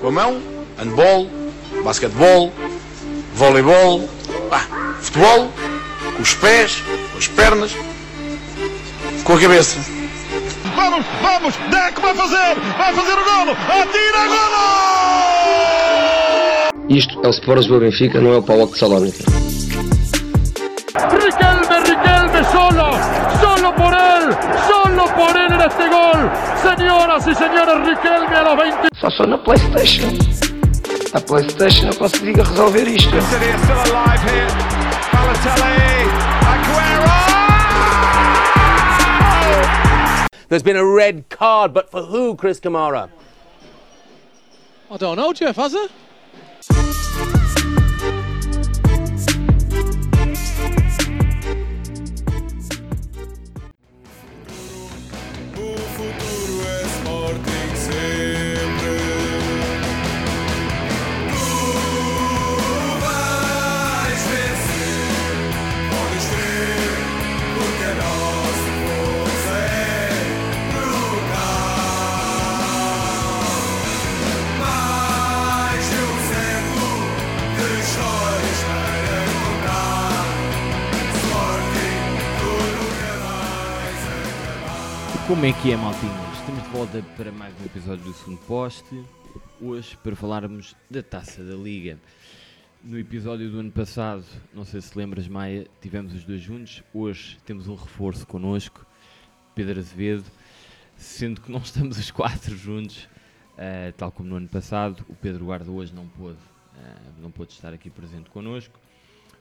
Com a mão, handball, basquetebol, voleibol, ah, futebol, com os pés, com as pernas, com a cabeça. Vamos, vamos, Deco vai fazer, vai fazer o golo, atira golo! Isto é o Sport Lisboa Benfica, não é o Paulo de Salónica. Este gol. Señoras y señores, Riquelme a los 20. Só sou na Playstation. Na Playstation eu consigo resolver isto. City are still alive here. Balotelli, Aguero! There's been a red card, but for who, Chris Kamara? I don't know, Jeff, has it? Como é que é, maltinhos? Estamos de volta para mais um episódio do segundo poste. Hoje para falarmos da Taça da Liga. No episódio do ano passado, não sei se lembras, Maia, tivemos os dois juntos. Hoje temos um reforço connosco, Pedro Azevedo, sendo que não estamos os quatro juntos, eh, tal como no ano passado. O Pedro Guarda hoje não pôde, eh, não pôde estar aqui presente connosco.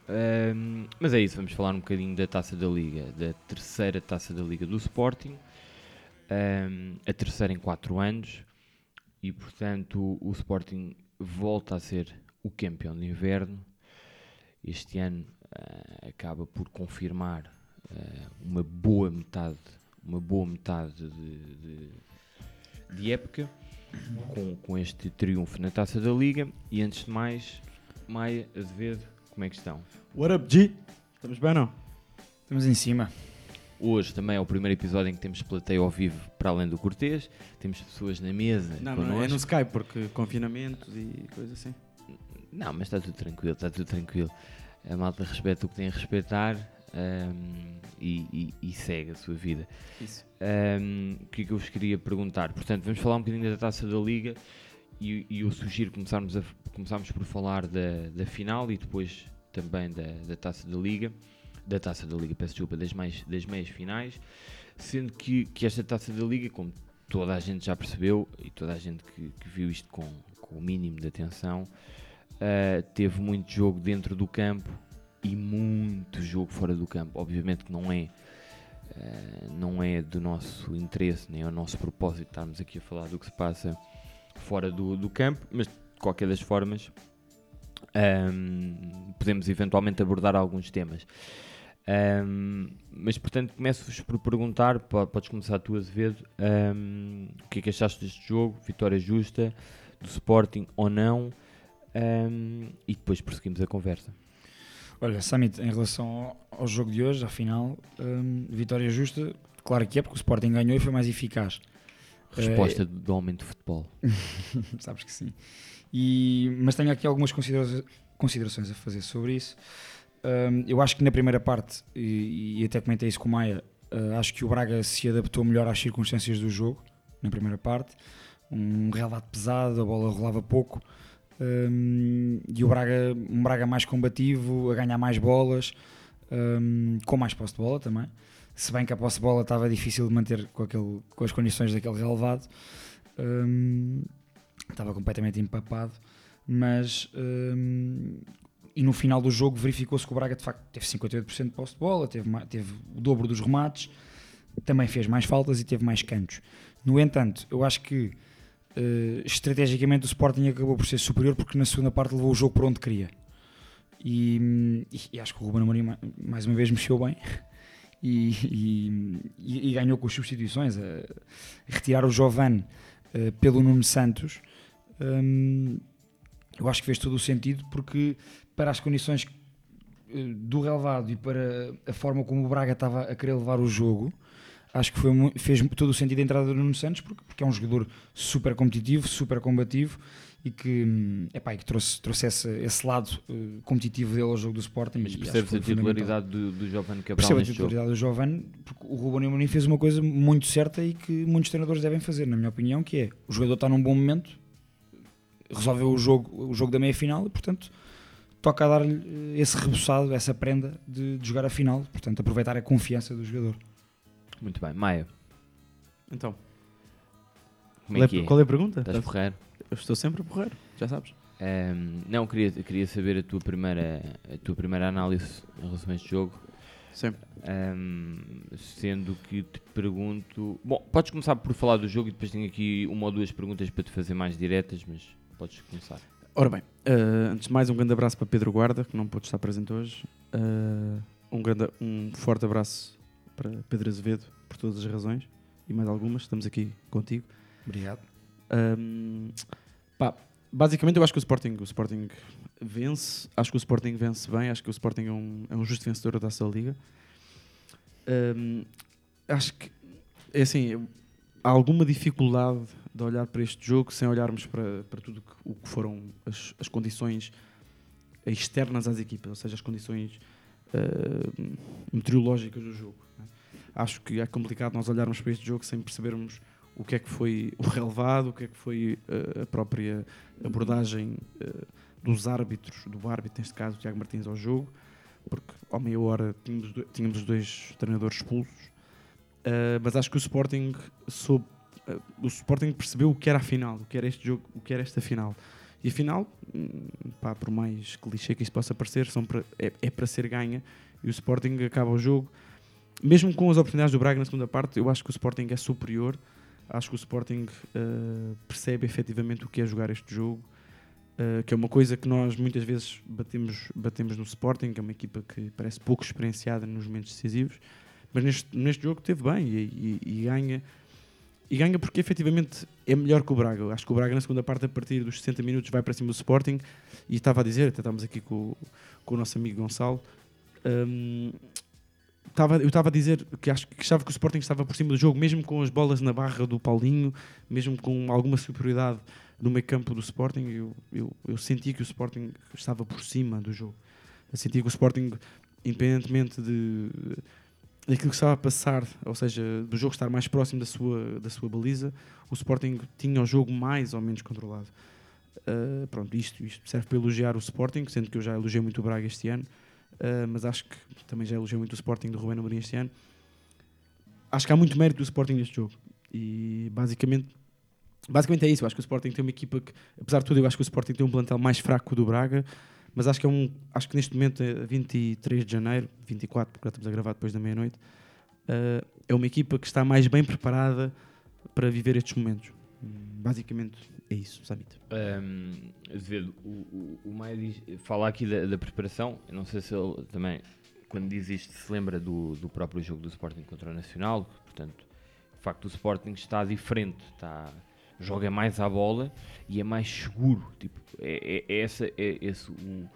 Ahm, mas é isso, vamos falar um bocadinho da Taça da Liga, da terceira Taça da Liga do Sporting, Ahm, a terceira em 4 anos, e portanto o Sporting volta a ser o campeão de inverno. Este ano ah, acaba por confirmar ah, uma boa metade, uma boa metade de, de- de época com, com este triunfo na Taça da Liga. E antes de mais, Maia, Azevedo, como é que estão? What up, G? Estamos bem, não? Estamos em cima. Hoje também é o primeiro episódio em que temos plateia ao vivo para além do Cortês. Temos pessoas na mesa Não, connosco. não, é no Skype, porque confinamentos e coisas assim. Não, mas está tudo tranquilo, está tudo tranquilo. A malta respeita o que tem a respeitar ahm, e, e- e segue a sua vida. Isso. Ahm, o que é que eu vos queria perguntar? Portanto, vamos falar um bocadinho da taça da Liga e, e eu sugiro começarmos, a, começarmos por falar da, da final e depois também da, da taça da Liga, da taça da Liga, peço desculpa, das, mais, das meias finais, sendo que, que esta taça da Liga, como toda a gente já percebeu e toda a gente que, que viu isto com, com o mínimo de atenção, ah, teve muito jogo dentro do campo e muito jogo fora do campo. Obviamente que não é Uh, não é do nosso interesse nem é o nosso propósito estarmos aqui a falar do que se passa fora do, do campo, mas de qualquer das formas um, podemos eventualmente abordar alguns temas. Um, mas portanto começo-vos por perguntar, po- podes começar tu Azevedo, um, o que é que achaste deste jogo, vitória justa do Sporting ou não, um, e depois prosseguimos a conversa. Olha, Summit, em relação ao, ao jogo de hoje, à final, hum, vitória justa, claro que é, porque o Sporting ganhou e foi mais eficaz. Resposta do, do homem de futebol. Sabes que sim. E, mas tenho aqui algumas considera- considerações a fazer sobre isso. Eu acho que na primeira parte, e, e até comentei isso com o Maia, uh, acho que o Braga se adaptou melhor às circunstâncias do jogo, na primeira parte. Um relevado pesado, a bola rolava pouco. hum, e o Braga, um Braga mais combativo, a ganhar mais bolas, hum, com mais posse de bola também. Se bem que a posse de bola estava difícil de manter com, aquele, com as condições daquele relevado. Hum, estava completamente empapado, mas e no final do jogo verificou-se que o Braga de facto teve 58% de posse de bola, teve, teve o dobro dos remates, também fez mais faltas e teve mais cantos. No entanto, eu acho que eh, estrategicamente o Sporting acabou por ser superior porque na segunda parte levou o jogo por onde queria. E, e- acho que o Ruben Amorim ma- mais uma vez mexeu bem e, e- e- ganhou com as substituições. A, retirar o Giovane eh, pelo Nuno Santos, hum, eu acho que fez todo o sentido porque para as condições eh, do relevado e para a forma como o Braga estava a querer levar o jogo, acho que foi, fez todo o sentido a entrada do Nuno Santos, porque, porque é um jogador super competitivo, super combativo e que, hum, epá, e que trouxe, trouxe esse, esse lado eh, competitivo dele ao jogo do Sporting. Mas percebes a titularidade do, do Giovanni Cabral Percebo a neste jogo? titularidade do Giovanni, porque o Ruben Amorim fez uma coisa muito certa e que muitos treinadores devem fazer, na minha opinião, que é o jogador está num bom momento, resolveu o jogo, o jogo da meia-final e, portanto, toca a dar-lhe eh, esse reboçado, essa prenda de, de jogar a final, portanto, aproveitar a confiança do jogador. Muito bem. Maia, Então, como é qual, é, que é? qual é a pergunta? Estás porreiro? Eu estou sempre a porrer, já sabes. Ahm, não, queria, queria saber a tua, primeira, a tua primeira análise em relação a este jogo. Sempre. Ahm, sendo que te pergunto. Bom, podes começar por falar do jogo e depois tenho aqui uma ou duas perguntas para te fazer mais diretas, mas podes começar. Ora bem, eh, antes de mais, um grande abraço para Pedro Guarda, que não pôde estar presente hoje. Eh, um, grande, um forte abraço para Pedro Azevedo, por todas as razões e mais algumas. Estamos aqui contigo. Obrigado. Ahm, pá, basicamente, eu acho que o Sporting, o Sporting vence. Acho que o Sporting vence bem. Acho que o Sporting é um, é um justo vencedor da Taça da Liga. Ahm, acho que é assim. Há alguma dificuldade de olhar para este jogo sem olharmos para, para tudo que- o que foram as, as condições externas às equipas, ou seja, as condições ah, meteorológicas do jogo. né? Acho que é complicado nós olharmos para este jogo sem percebermos o que é que foi o relevado, o que é que foi eh, a própria abordagem eh, dos árbitros, do árbitro, neste caso, o Tiago Martins, ao jogo, porque ao meia hora tínhamos, tínhamos os dois treinadores expulsos, Eh, mas acho que o Sporting soube, eh, o Sporting percebeu o que era a final, o que era este jogo, o que era esta final. E a final, hum, pá, por mais clichê que isso possa parecer, são para- é, é para ser ganha e o Sporting acaba o jogo. Mesmo com as oportunidades do Braga na segunda parte, eu acho que o Sporting é superior. Acho que o Sporting eh, percebe efetivamente o que é jogar este jogo, que é uma coisa que nós muitas vezes batemos, batemos no Sporting, que é uma equipa que parece pouco experienciada nos momentos decisivos, mas neste, neste jogo teve bem e, e- e ganha. E ganha porque efetivamente é melhor que o Braga. Acho que o Braga na segunda parte, a partir dos 60 minutos, vai para cima do Sporting. E estava a dizer, até estávamos aqui com, com o nosso amigo Gonçalo, hum, estava, eu estava a dizer que acho que achava que o Sporting estava por cima do jogo, mesmo com as bolas na barra do Paulinho, mesmo com alguma superioridade no meio campo do Sporting, eu, eu, eu senti que o Sporting estava por cima do jogo. Eu senti que o Sporting, independentemente de daquilo que estava a passar, ou seja, do jogo estar mais próximo da sua, da sua baliza, o Sporting tinha o jogo mais ou menos controlado. Uh, pronto, isto, isto serve para elogiar o Sporting, sendo que eu já elogiei muito o Braga este ano, uh, mas acho que também já elogiei muito o Sporting do Rubén Amorim este ano. Acho que há muito mérito do Sporting neste jogo. E basicamente, basicamente é isso. Eu acho que o Sporting tem uma equipa que, apesar de tudo, eu acho que o Sporting tem um plantel mais fraco que o do Braga, mas acho que é um, acho que neste momento é 23 de janeiro, 24, porque já estamos a gravar depois da meia-noite, uh, é uma equipa que está mais bem preparada para viver estes momentos. Basicamente é isso, Samit. Um, Azevedo, o, o, o Maia fala aqui da, da preparação. Eu não sei se ele também, quando diz isto, se lembra do, do próprio jogo do Sporting contra o Nacional. Portanto, de facto, o Sporting está diferente. Está, joga mais à bola e é mais seguro. Tipo, é, é, é essa, é esse o,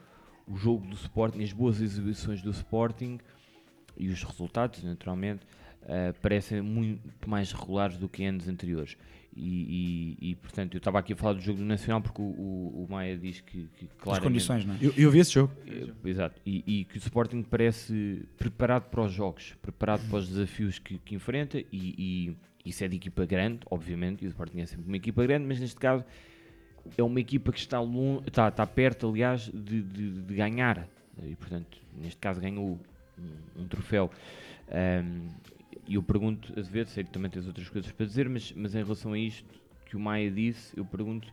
o jogo do Sporting, as boas exibições do Sporting e os resultados, naturalmente, uh, parecem muito mais regulares do que em anos anteriores. E, e, e, portanto, eu estava aqui a falar do jogo do Nacional porque o, o, o Maia diz que, que As claramente... condições, não é? Eu, eu vi esse jogo. Eh, Exato, e, e que o Sporting parece preparado para os jogos, preparado para os desafios que, que enfrenta e, e isso é de equipa grande, obviamente, e o Sporting é sempre uma equipa grande, mas neste caso é uma equipa que está, longe, está, está perto, aliás, de, de, de ganhar, e portanto, neste caso ganhou um, um troféu. Um, e eu pergunto, Azevedo, sei que também tens outras coisas para dizer, mas, mas em relação a isto que o Maia disse, eu pergunto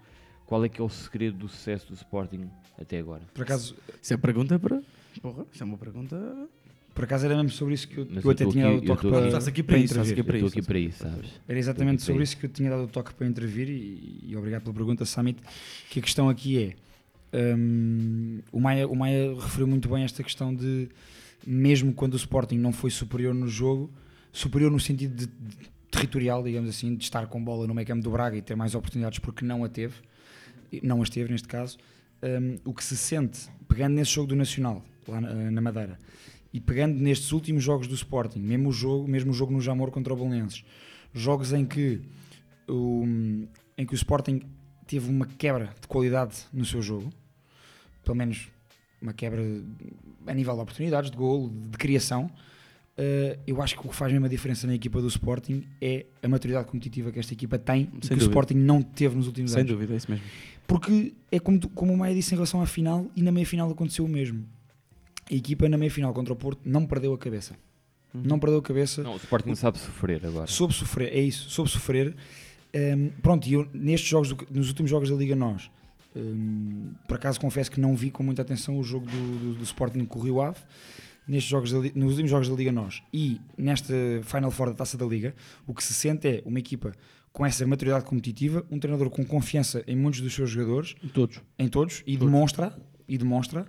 qual é que é o segredo do sucesso do Sporting até agora? Por acaso, Isso é pergunta para. Porra, isso é uma pergunta. Por acaso era mesmo sobre isso que eu, que eu eu até tinha aqui- dado o toque para, aqui- Estás aqui para para isso, intervir. para isso. aqui para isso, sabes? Era exatamente sobre isso que eu tinha dado o toque para intervir e, e obrigado pela pergunta, Samit. Que a questão aqui é: hum, o, Maia, o Maia referiu muito bem esta questão de, mesmo quando o Sporting não foi superior no jogo, superior no sentido de, de territorial, digamos assim, de estar com bola no meio campo do Braga e ter mais oportunidades porque não a teve, não as teve neste caso. hum, o que se sente, pegando nesse jogo do Nacional, lá na, na Madeira, e pegando nestes últimos jogos do Sporting, mesmo o jogo, mesmo o jogo no Jamor contra o Belenenses, jogos em que o, em que o Sporting teve uma quebra de qualidade no seu jogo, pelo menos uma quebra a nível de oportunidades, de gol, de criação. Uh, eu acho que o que faz mesmo a diferença na equipa do Sporting é a maturidade competitiva que esta equipa tem e que Sem o dúvida. Sporting não teve nos últimos Sem anos. dúvida, é isso mesmo. Porque é como, como o Maia disse em relação à final, e na meia final aconteceu o mesmo. A equipa na meia final contra o Porto não perdeu a cabeça. Uhum. Não perdeu a cabeça, Não, o Sporting sabe sofrer agora. soube sofrer, é isso, soube sofrer. Um, pronto, e eu nestes jogos, do- nos últimos jogos da Liga Nós, um, por acaso confesso que não vi com muita atenção o jogo do, do, do Sporting com o Rio Ave, nestes jogos da nos últimos jogos da Liga Nós e nesta Final Four da Taça da Liga, o que se sente é uma equipa com essa maturidade competitiva, um treinador com confiança em muitos dos seus jogadores, Todos. em todos e Todos. demonstra e demonstra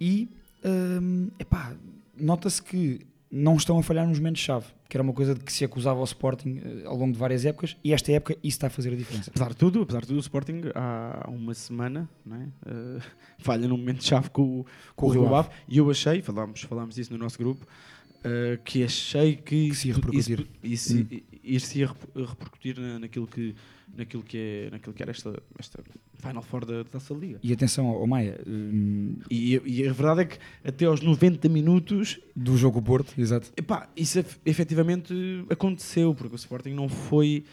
e hum, epá, nota-se que não estão a falhar nos momentos chave que era uma coisa de que se acusava ao Sporting eh, ao longo de várias épocas e esta época isso está a fazer a diferença Apesar de tudo, apesar de tudo, o Sporting há uma semana não é? Eh, falha num momento-chave com, o- com o Rio Ave e eu achei, falámos, falámos disso no nosso grupo, eh, que achei que, Que se ia isso- repercutir. Isso, Hum. isso, isso ia rep- repercutir na- naquilo, que, naquilo, que é, naquilo que era esta, esta Final Four da, da Liga. e atenção ao Maia hum, E, e a verdade é que até aos 90 minutos do jogo Porto exato Epá, isso ef- efetivamente aconteceu, porque o Sporting não foi,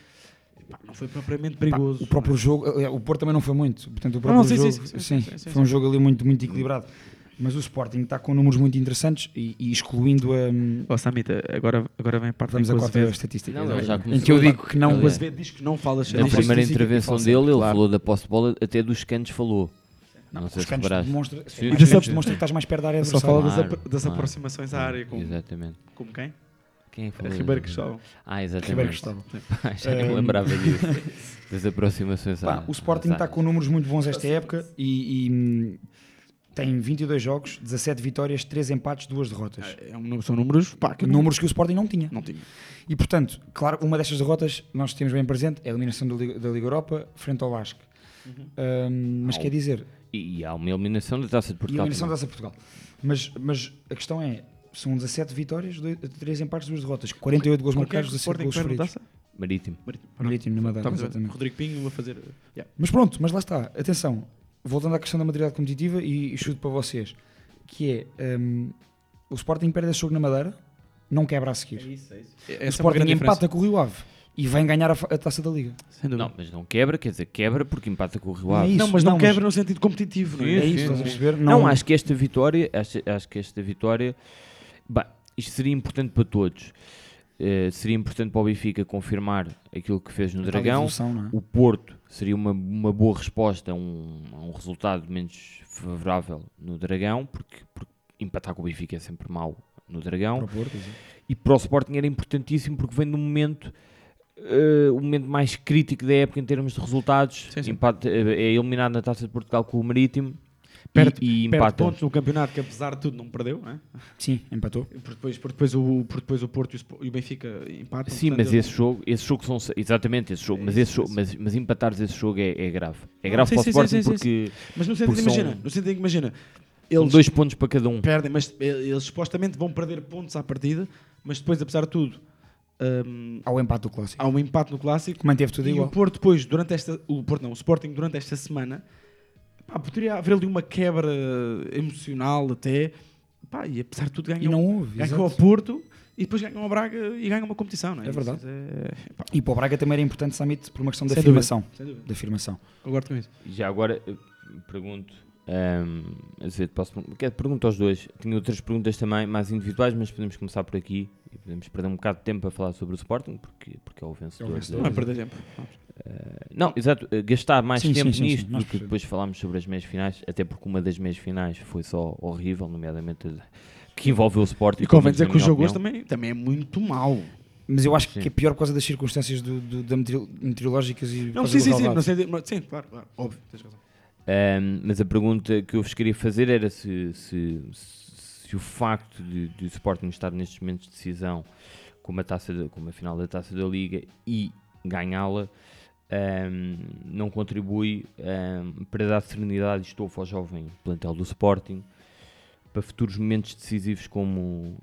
epá, não foi propriamente perigoso. o próprio jogo eh, o Porto também não foi muito portanto o próprio não, sim, jogo sim, sim, sim, foi um jogo ali muito, muito equilibrado mas o Sporting está com números muito interessantes e, e excluindo a hum, Oh, Samita, agora, agora vem a parte vamos em a que quarta Azevedo, estatística Não, já em começou que eu a- digo que não o Azevedo diz que não fala Na primeira intervenção dele, ele claro. falou da posse de bola, até dos cantos falou. Não, sei os se reparaste. demonstra, Sim, sim, demonstra que estás mais perto da área Só fala das, das claro. aproximações à área, como, Exatamente. como quem? Quem é que falou? Ribeiro Cristóvão. Ah, exatamente. Ribeiro Cristóvão. Já nem me Um, lembrava disso. Das aproximações à- o Sporting está com números muito bons esta época e, e, hum, tem 22 jogos, 17 vitórias, 3 empates, 2 derrotas. É um número- são números pá, que Números que o Sporting não tinha. não, tinha. E portanto, claro, uma destas derrotas nós temos bem presente é a eliminação da Liga, da Liga Europa frente ao Lasque. Hum, mas Ao- quer dizer, E, e há uma eliminação da Taça de e a Portugal. eliminação da. Taça de Portugal. Mas, mas a questão é, são 17 vitórias, 3 empates, 2 derrotas, 48 gols é marcados, que o 17 Sporting gols taça? Marítimo. Marítimo. Marítimo, numa data, Estamos a ver. exatamente. Rodrigo Pinho a fazer. Yeah. Mas pronto, mas lá está, atenção, voltando à questão da maturidade competitiva e, e chuto para vocês, que é hum, o Sporting perde esse jogo na Madeira, não quebra a seguir. o Essa é uma Sporting grande empata diferença. com o Rio Ave e vem ganhar a, a taça da Liga. Não, mas não quebra, quer dizer, quebra porque empata com o Rio Não é Ave. isso. Não, mas não, não, mas- quebra no sentido competitivo, não é? É isso, a perceber? Não, acho que esta vitória, acho, acho que esta vitória, bem, isto seria importante para todos. Eh, seria importante para o Benfica confirmar aquilo que fez no Dragão. evolução, é? O Porto seria uma, uma boa resposta a um, a um resultado menos favorável no Dragão, porque, porque empatar com o Benfica é sempre mau no Dragão. Para Porto. E para o Sporting era importantíssimo porque vem num momento, eh, o momento mais crítico da época em termos de resultados. Sim, sim. Empate, eh, é eliminado na Taça de Portugal com o Marítimo Perde- e, e Perde pontos no campeonato que apesar de tudo não perdeu, não é? Sim, empatou. Porque depois, porque depois, o, porque depois o Porto e o e Benfica empatam. Sim, mas esse jogo, esse jogo são exatamente esse jogo, É mas esse jogo, mas, mas empatares esse jogo é, é grave. É Não, grave sim, para o sim, Sporting sim, sim, porque Mas no sentido, são- imagina, no sentido em que imagina, são eles dois pontos para cada um. perdem, mas eles supostamente vão perder pontos à partida, mas depois, apesar de tudo, hum, Ao empate do clássico. há um empate no clássico. Manteve tudo e igual. o Porto depois, durante esta, o Porto não, o Sporting durante esta semana, pá, poderia haver ali uma quebra emocional até, pá, e apesar de tudo E ganham, não houve. ganham ao. Porto e depois ganham ao Braga e ganham uma competição, não é? É verdade. É- pá, E para o Braga também era importante, Samit, por uma questão da Sem dúvida. afirmação. sem dúvida. Da afirmação. Concordo com isso. E Já agora eh, pergunto, ehm, a dizer, posso, quero pergunto aos dois. Tinha outras perguntas também, mais individuais, mas podemos começar por aqui e podemos perder um bocado de tempo a falar sobre o Sporting, porque, porque é o vencedor. vencedor. Não é perder tempo. Eh, não, exato, eh, gastar mais Sim, tempo sim, sim, sim, nisto nós do que depois falarmos sobre as meias finais, até porque uma das meias finais foi só horrível, nomeadamente que envolveu o Sporting. E convém dizer que o jogo hoje também, também é muito mau. Mas eu acho Sim. que é pior por causa das circunstâncias do, do- da meteo- meteorológicas e Não, sim, sim, sim, não sei, mas- sim, claro, claro, óbvio, tens razão. Ahm, mas a pergunta que eu vos queria fazer era se, se, se o facto de, de o Sporting estar nestes momentos de decisão com uma, taça de- com uma final da taça da Liga e ganhá-la ahm, não contribui ahm, para dar serenidade e estofo ao jovem plantel do Sporting para futuros momentos decisivos como,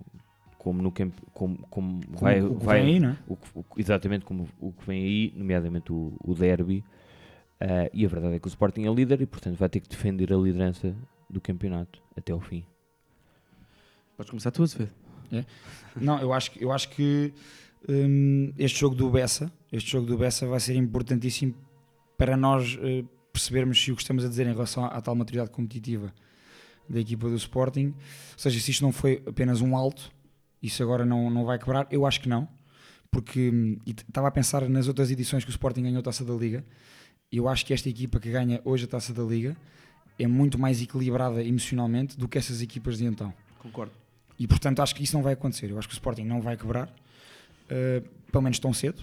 como no campo, como, como vai, o que vai vem aí, não é? o o exatamente como o que vem aí, nomeadamente o, o derby. Ah, e a verdade é que o Sporting é líder e, portanto, vai ter que defender a liderança do campeonato até ao fim. Podes começar tu, Azevedo. Não, eu acho, que- eu acho que hum, este jogo do Bessa, este jogo do Bessa vai ser importantíssimo para nós eh, percebermos se o que estamos a dizer em relação à, à tal maturidade competitiva da equipa do Sporting, ou seja, se isto não foi apenas um alto, isso agora não, não vai quebrar, eu acho que não, porque hum, estava a pensar nas outras edições que o Sporting ganhou a Taça da Liga, e eu acho que esta equipa que ganha hoje a Taça da Liga é muito mais equilibrada emocionalmente do que essas equipas de então. Concordo. E portanto acho que isso não vai acontecer. Eu acho que o Sporting não vai quebrar, uh, pelo menos tão cedo.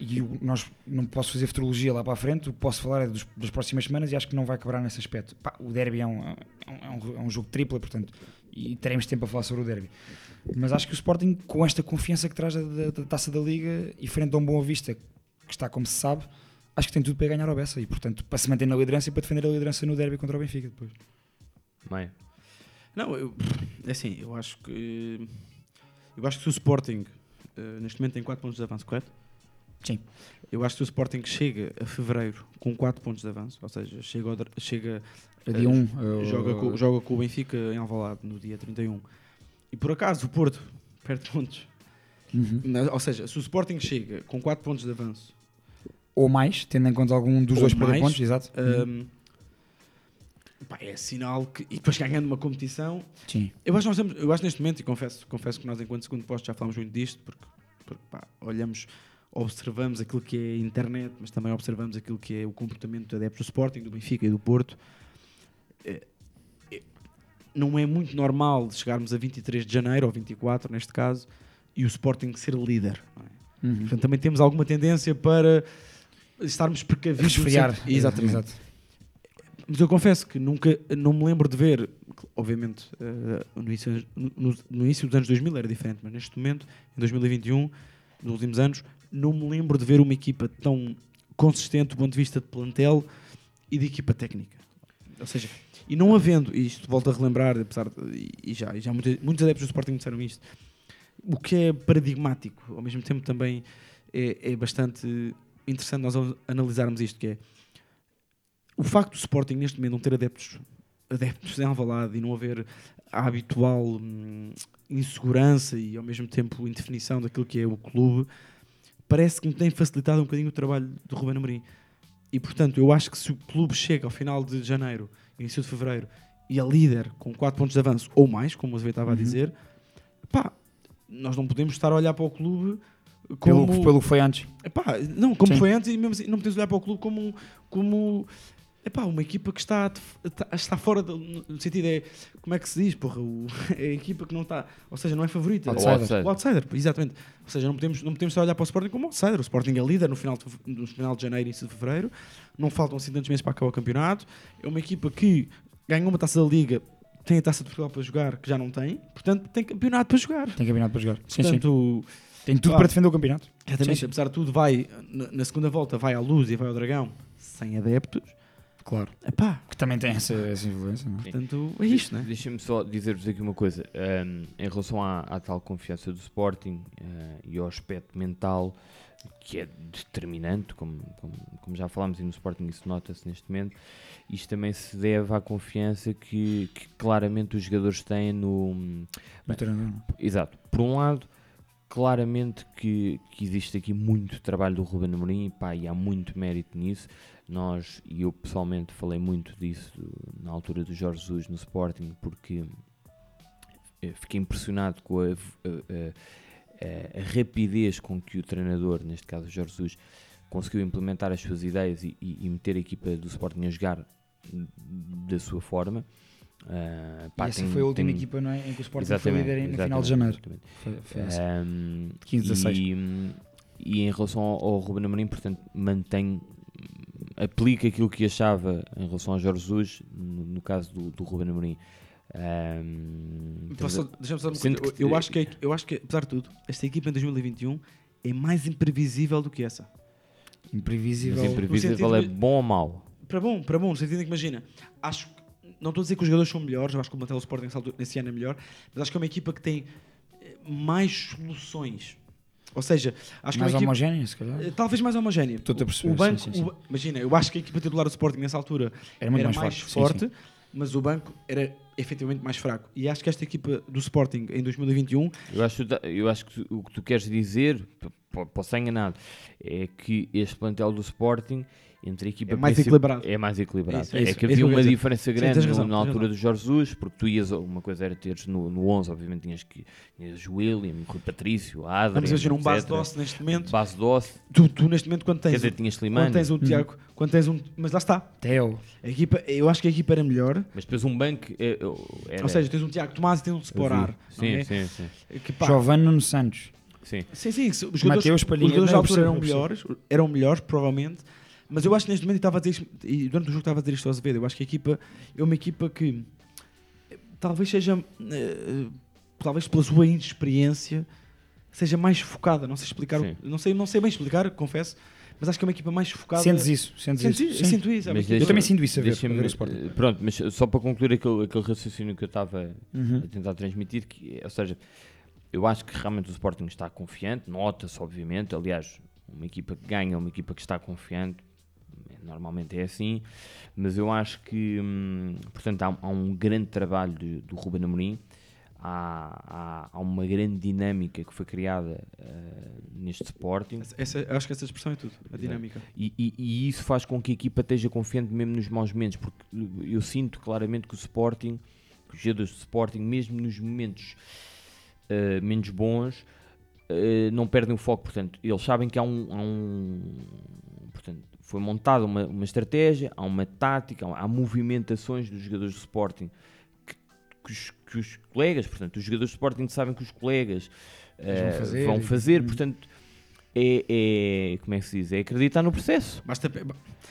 E eu- nós não posso fazer futurologia lá para a frente, o que posso falar é dos- das próximas semanas e acho que não vai quebrar nesse aspecto. Pá, o derby é um, é, um, é um- é jogo triplo, portanto, e teremos tempo a falar sobre o derby. Mas acho que o Sporting, com esta confiança que traz da, da- da taça da Liga e frente a um Boa Vista, que está como se sabe, acho que tem tudo para ganhar ao Bessa e, portanto, para se manter na liderança e para defender a liderança no derby contra o Benfica depois. Maia. Não, eu, é assim, eu acho que. Eu acho que se o Sporting eh, neste momento tem 4 pontos de avanço, correto? Sim. Eu acho que se o Sporting chega a fevereiro com 4 pontos de avanço, ou seja, chega, ao chega A dia 1, joga, com, joga com o Benfica em Alvalade no dia 31 e por acaso o Porto perde pontos, Uhum. Ou seja, se o Sporting chega com 4 pontos de avanço, ou mais, tendo em conta algum dos dois perder pontos, exato. hum, pá, é sinal que. E depois ganhando uma competição, Sim. Eu acho, que nós temos, eu acho neste momento, e confesso, confesso que nós, enquanto segundo posto, já falamos muito disto, porque, porque pá, olhamos, observamos aquilo que é a internet, mas também observamos aquilo que é o comportamento do adeptos do Sporting, do Benfica e do Porto. É, é, não é muito normal chegarmos a 23 de janeiro, ou 24 neste caso, e o Sporting ser líder. é? Uhum. Portanto, também temos alguma tendência para estarmos precavidos. Resfriar. Exatamente. Exato. Mas eu confesso que nunca, não me lembro de ver, obviamente, eh, no, início, no- no início dos anos 2000 era diferente, mas neste momento, em 2021, nos últimos anos, não me lembro de ver uma equipa tão consistente do ponto de vista de plantel e de equipa técnica. Ou seja, e não havendo, e isto volto a relembrar, apesar de, e- já, e já muitos, muitos adeptos do Sporting disseram isto, o que é paradigmático, ao mesmo tempo também é, é bastante interessante nós analisarmos isto, que é o facto do Sporting neste momento não ter adeptos, adeptos em Alvalade e não haver a habitual hum, insegurança e ao mesmo tempo indefinição daquilo que é o clube, parece que me tem facilitado um bocadinho o trabalho do Ruben Amorim. E portanto, eu acho que se o clube chega ao final de janeiro, início de fevereiro, e é líder com 4 pontos de avanço ou mais, como o Azevedo estava a dizer, pá, nós não podemos estar a olhar para o clube como Pelo, pelo que foi antes. Epá, não, como Sim. foi antes, e mesmo assim, não podemos olhar para o clube como, como epá, uma equipa que está, está, está fora do, no sentido é como é que se diz, porra, o, é a equipa que não está, ou seja, não é favorita. O É- outsider. O outsider, exatamente. Ou seja, não podemos, não podemos olhar para o Sporting como outsider. O Sporting é líder no final de, no final de janeiro e início de fevereiro. Não faltam assim tantos meses para acabar o campeonato. É uma equipa que ganhou uma taça da Liga, tem a taça de Portugal para jogar, que já não tem. Portanto, tem campeonato para jogar. Tem campeonato para jogar. Sim, sim. Portanto, Tem tudo claro. para defender o campeonato. Exatamente, Sim, sim. apesar de tudo, vai na, na segunda volta vai à luz e vai ao dragão sem adeptos. Claro. Epá, Que também tem essa, essa influência. Não é? portanto, é isto, né? Deixem-me só dizer-vos aqui uma coisa. Um, em relação à, à tal confiança do Sporting uh, e ao aspecto mental, que é determinante, como, como, como já falámos, e no Sporting isso nota-se neste momento, isto também se deve à confiança que, que claramente os jogadores têm no. No treinador, não é? Exato. Por um lado, claramente que, que existe aqui muito trabalho do Ruben Amorim pá, e há muito mérito nisso. Nós, e eu pessoalmente falei muito disso na altura do Jorge Jesus no Sporting, porque eh, fiquei impressionado com a, a- a- a- rapidez com que o treinador, neste caso o Jorge Jesus, conseguiu implementar as suas ideias e, e- e meter a equipa do Sporting a jogar da sua forma. Ah, pá, essa tem- foi a última tem- equipa não é? em que o Sporting Exatamente, foi líder no final de janeiro. Foi, foi. Um, 15, 16. E, e em relação ao, ao Ruben Amorim, portanto, mantém, aplica aquilo que achava em relação ao Jorge Jesus, no, no caso do, do Ruben Amorim. Um, Posso só- Deixa-me só uma Sinto coisa. que- Eu, acho que, é- eu acho que, apesar de tudo, esta equipa em 2021 é mais imprevisível do que essa. Imprevisível. mas imprevisível é bom ou mau? Para bom, para bom, no sentido que imagina, acho que não estou a dizer que os jogadores são melhores, eu acho que o plantel do Sporting nesse ano é melhor, mas acho que é uma equipa que tem eh, mais soluções. Ou seja, acho que é Mais uma equipa, homogénea, se calhar. eh, talvez mais homogénea. Estou-te a perceber, O banco, sim, sim, sim. o- imagina, eu acho que a equipa titular do Sporting nessa altura Era muito era mais mais, forte, forte, sim. mas o banco era efetivamente mais fraco. E acho que esta equipa do Sporting em 2021 Eu acho, que tá- eu acho que o que tu queres dizer, posso estar enganado, é que este plantel do Sporting, entre a equipa É mais equilibrado. É mais equilibrado. Isso, É, isso, que é havia que eu uma dizer. diferença Sim, grande no- razão, na altura do Jorge Jesus, porque tu ias, uma coisa era teres no, no 11, obviamente tinhas que tinhas o William, o Rui Patrício, a Adrian, vamos imaginar um base doce neste momento. Base doce, Tu, tu neste momento quando quer tens, dizer, o- tinhas quando Slimani, tens um Tiago, quando tens um, mas lá está. Theo. A equipa, eu acho que a equipa era melhor. mas depois um banco é- era- Ou seja, tens um Tiago Tomás e tens um Sporar. sim, é? sim, sim, Que, pá, Giovanni Nuno Santos. sim. Sim, sim, os jogadores, Mateus os Palhinha, jogadores não, da altura eram melhores, eram melhores, provavelmente. Mas eu acho que neste momento, estava a dizer isto- e durante o jogo estava a dizer isto ao Azevedo, eu acho que a equipa é uma equipa que eh, talvez seja, eh, talvez pela sua inexperiência, seja mais focada. Não sei explicar, o- não sei, não sei bem explicar, confesso, mas acho que é uma equipa mais focada. Sentes isso? Sentes Sentes isso? isso? Sinto isso. é equipa- Eu deixa- também sinto isso a ver, a deixa-me- ver o Sporting. eh, Pronto, mas só para concluir aquele, aquele raciocínio que eu estava Uhum. a tentar transmitir, que, ou seja, eu acho que realmente o Sporting está confiante, nota-se obviamente, aliás, uma equipa que ganha, é uma equipa que está confiante, normalmente é assim, mas eu acho que, hum, portanto, há, há um grande trabalho de- do Ruben Amorim, há, há, há uma grande dinâmica que foi criada eh, neste Sporting, Essa, acho que essa expressão é tudo, a dinâmica. e, e- e isso faz com que a equipa esteja confiante mesmo nos maus momentos, porque eu sinto claramente que o Sporting, que os jogadores do Sporting, mesmo nos momentos eh, menos bons, eh, não perdem o foco. Portanto, eles sabem que há um. há um- foi montada uma, uma estratégia, há uma tática, há, há movimentações dos jogadores do Sporting que, que os, que os colegas, portanto, os jogadores do Sporting sabem que os colegas eh, vão fazer vão e- fazer, Uhum. portanto, é, é- como é que se diz? É acreditar no processo. Basta,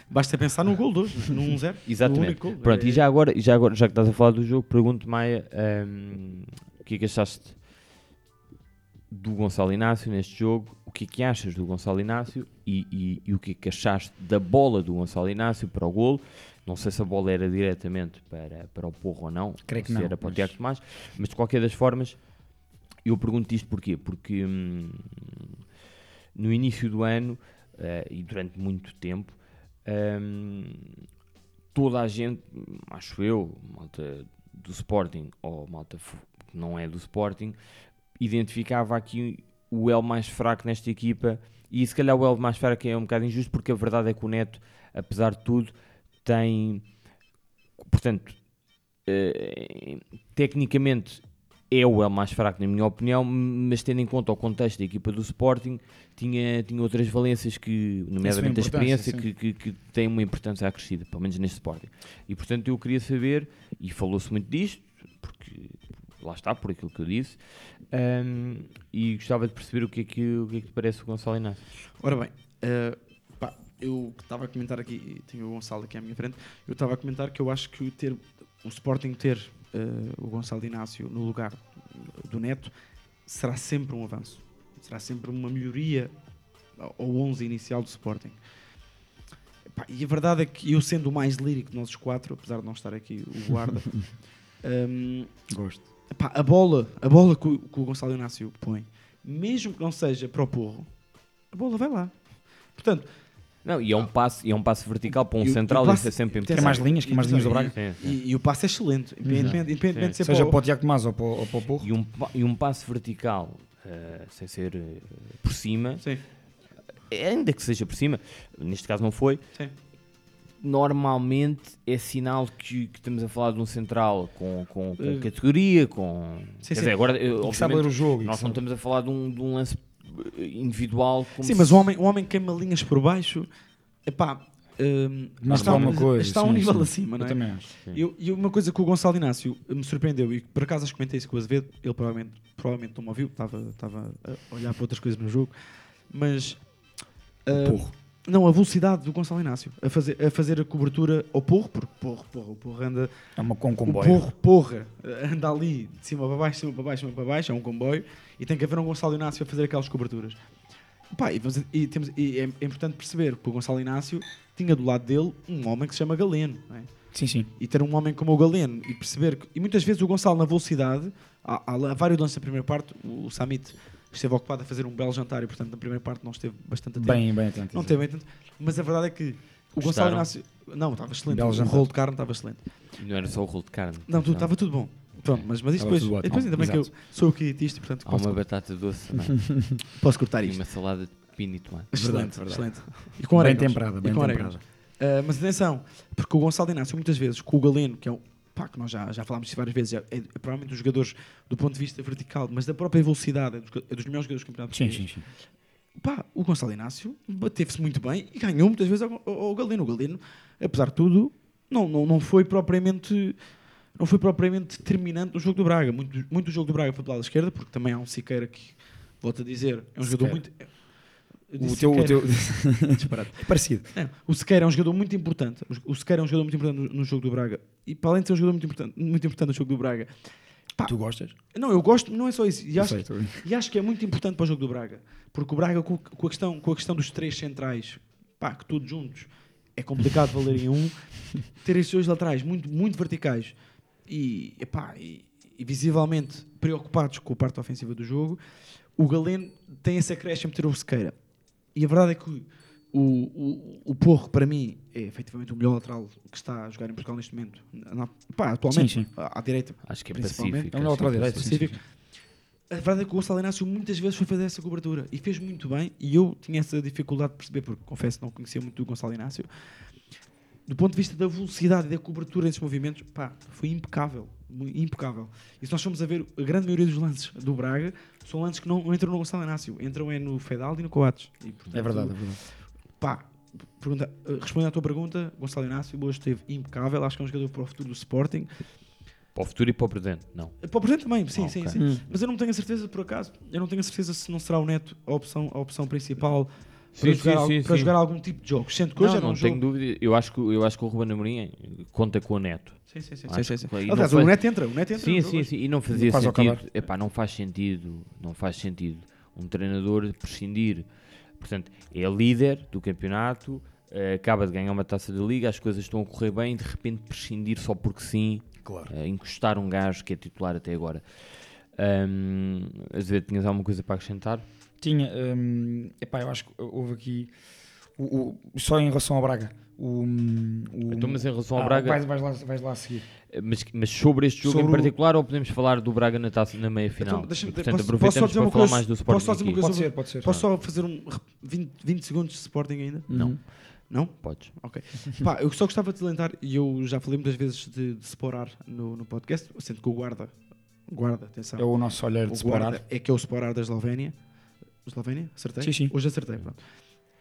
basta pensar no gol de hoje, no 1-0. Exatamente. Pronto, É- e já agora, e já agora, já que estás a falar do jogo, pergunto, Maia, hum, o que é que achaste do Gonçalo Inácio neste jogo? O que é que achas do Gonçalo Inácio e, e- e o que é que achaste da bola do Gonçalo Inácio para o golo? Não sei se a bola era diretamente para, para o Porro ou não, Creio que se não, era para o mas- Tiago Tomás, mas de qualquer das formas, eu pergunto isto porquê? Porque hum, no início do ano eh, e durante muito tempo, hum, toda a gente, acho eu, malta do Sporting ou malta que não é do Sporting, identificava aqui o L mais fraco nesta equipa e se calhar o L mais fraco é um bocado injusto porque a verdade é que o Neto, apesar de tudo, tem, portanto, eh, tecnicamente é o L mais fraco na minha opinião, mas tendo em conta o contexto da equipa do Sporting, tinha, tinha outras valências que, nomeadamente a importância, experiência, que, que, que tem uma importância acrescida, pelo menos neste Sporting. E portanto eu queria saber, e falou-se muito disto, porque lá está, por aquilo que eu disse, hum, e gostava de perceber o que é que, o que, é que te parece o Gonçalo Inácio. Ora bem, eh, pá, eu estava a comentar aqui, e tenho o Gonçalo aqui à minha frente, eu estava a comentar que eu acho que ter, o Sporting ter eh, o Gonçalo Inácio no lugar do Neto será sempre um avanço. Será sempre uma melhoria ao ao 11 inicial do Sporting. Pá, e a verdade é que eu sendo o mais lírico de nós os quatro, apesar de não estar aqui o guarda, hum, Gosto. Epá, a bola, a bola que o, que o Gonçalo Inácio põe, mesmo que não seja para o porro, a bola vai lá. Portanto, Não, e é um passe, e é um passe vertical para um E central, o passe- isso é sempre tem Quer importante. mais linhas, quer mais linhas do Braga. E, e o passe é excelente, independentemente, independentemente de ser Seja para para o, o Tiago Tomás ou para, o- ou para o Porro. E um, e um passe vertical, eh, sem ser eh, por cima, Sim, ainda que seja por cima, neste caso não foi, sim. Normalmente é sinal que, que estamos a falar de um central com, com, com Eh, categoria, com. sim, quer sim. dizer, agora, eh, que sabe ler o jogo. nós não estamos a falar de um, de um lance eh, individual. Como Sim, se- mas o homem, o homem queima linhas por baixo, epá, hum, Mas está, uma coisa. está a um sim, nível sim. acima, não Eu é? também acho. Eu- E uma coisa que o Gonçalo Inácio me surpreendeu, e por acaso acho que comentei isso com o Azevedo, ele provavelmente, provavelmente não me ouviu, estava, estava a olhar para outras coisas no jogo, mas ah, Porro. Não, a velocidade do Gonçalo Inácio a fazer, a fazer a cobertura ao porro, porque porro, porro, o porro anda, É uma com o comboio. porro, porra, anda ali de cima para baixo, de cima para baixo, de cima para baixo, é um comboio, e tem que haver um Gonçalo Inácio a fazer aquelas coberturas. Pá, e, e temos- e é, é importante perceber que o Gonçalo Inácio tinha do lado dele um homem que se chama Galeno, não é? Sim, sim. e ter um homem como o Galeno e perceber que, e muitas vezes o Gonçalo na velocidade há, há vários lances na primeira parte o, o Samit esteve ocupado a fazer um belo jantar e portanto na primeira parte não esteve bastante atento Bem, bem atento. não teve bem atento mas a verdade é que o Gonçalo? Inácio não, estava excelente Belo o rolo de carne estava excelente E não era só o rolo de carne. não, tudo, estava tudo bom pronto, mas, mas isso depois, ótimo. depois ainda bem que eu Exato. sou o dietista e portanto Há posso, uma batata doce também. posso cortar e isto uma salada de pepino e tomate. excelente, Verdade, excelente e com Bem orégãos. temperada, E bem temperada. Uh, mas atenção, porque o Gonçalo Inácio muitas vezes, com o Galeno, que é um pá, que nós já, já falámos disso várias vezes, é, é provavelmente dos jogadores do ponto de vista vertical, mas da própria velocidade, é dos, é dos melhores jogadores do campeonato Sim, sim, sim. Pá, o Gonçalo Inácio bateve-se muito bem e ganhou muitas vezes ao, ao, ao Galeno. O Galeno, apesar de tudo, não, não, não foi propriamente não foi propriamente determinante no jogo do Braga. Muito, muito do jogo do Braga foi pelo lado esquerda, porque também há um Siqueira que, volto a dizer, é um jogador Sequeira. muito... O teu, o teu... Disparate. Parecido. É, o Sequeira é um jogador muito importante. O Sequeira é um jogador muito importante no, jogo do Braga. E para além de ser um jogador muito importante, muito importante no jogo do Braga, Pá. Tu gostas? não, eu gosto, não é só isso. E acho, sei, tô- e acho que é muito importante para o jogo do Braga. Porque o Braga, com, com a, questão, com a questão dos três centrais, pá, que todos juntos, é complicado valerem um. Ter estes dois laterais muito, muito verticais e, epá, e, e visivelmente preocupados com a parte ofensiva do jogo, o Galeno tem esse acréscimo de ter o Sequeira. E a verdade é que o, o, o Porro, para mim, é efetivamente o melhor lateral que está a jogar em Portugal neste momento. Na- pá, atualmente, Sim, sim. À, à direita. Acho que é Principalmente. pacífico. É um acho que lateral direito, pacífico. A verdade é que o Gonçalo Inácio muitas vezes foi fazer essa cobertura e fez muito bem. E eu tinha essa dificuldade de perceber, porque confesso que não conhecia muito do Gonçalo Inácio. Do ponto de vista da velocidade e da cobertura desses movimentos, pá, foi impecável. Impecável. E se nós formos a ver, a grande maioria dos lances do Braga são lances que não, não entram no Gonçalo Inácio, entram é no Fedal e no Coates. E, portanto, É verdade, é verdade. pá, pergunta, eh, respondendo à tua pergunta, Gonçalo Inácio hoje esteve impecável. Acho que é um jogador para o futuro do Sporting. Para o futuro e para o presente, não. Para o presente também, sim, Ah, sim, ok. sim. Hum. Mas eu não tenho a certeza, por acaso, eu não tenho a certeza se não será o Neto a opção, a opção principal para, Sim, jogar, sim, al- sim, para sim. jogar algum tipo de jogo. Sendo que hoje Não, era não um tenho jogo. dúvida. Eu acho, que, eu acho que o Ruben Amorim conta com o Neto. Sim, sim, sim. Acho sim, sim, sim. Aliás, não o faz- Neto entra, o Neto entra. Sim, sim, sim. E não fazia Quase sentido. Epá, não faz sentido. Não faz sentido um treinador prescindir. Portanto, é líder do campeonato, eh, acaba de ganhar uma taça da liga, as coisas estão a correr bem e de repente prescindir só porque sim, Claro. eh, encostar um gajo que é titular até agora. Um, Azevedo, tinhas alguma coisa para acrescentar? Tinha, hum, epá, eu acho que houve aqui, o, o- só em relação ao Braga, o, hum, o- Então, mas em relação ao Ah, Braga, vais, vais lá, vais lá a seguir. mas, mas sobre este jogo Sobre em o- particular ou podemos falar do Braga na, taça, na meia final? Então, E, portanto, posso- posso aproveitamos dizer para falar coisa- mais do posso Sporting só dizer uma aqui. coisa? Pode ser, pode ser. Posso só fazer um rep- 20, 20 segundos de Sporting ainda? Não, Não? podes. Ok. Pá, eu só gostava de salientar, e eu já falei muitas vezes de, de Sporar no, no podcast, sendo que o guarda, guarda, atenção. É o nosso olhar de o separar. é que é o Sporar da Eslovénia. Eslovénia? Acertei? Sim, sim. Hoje acertei, pronto.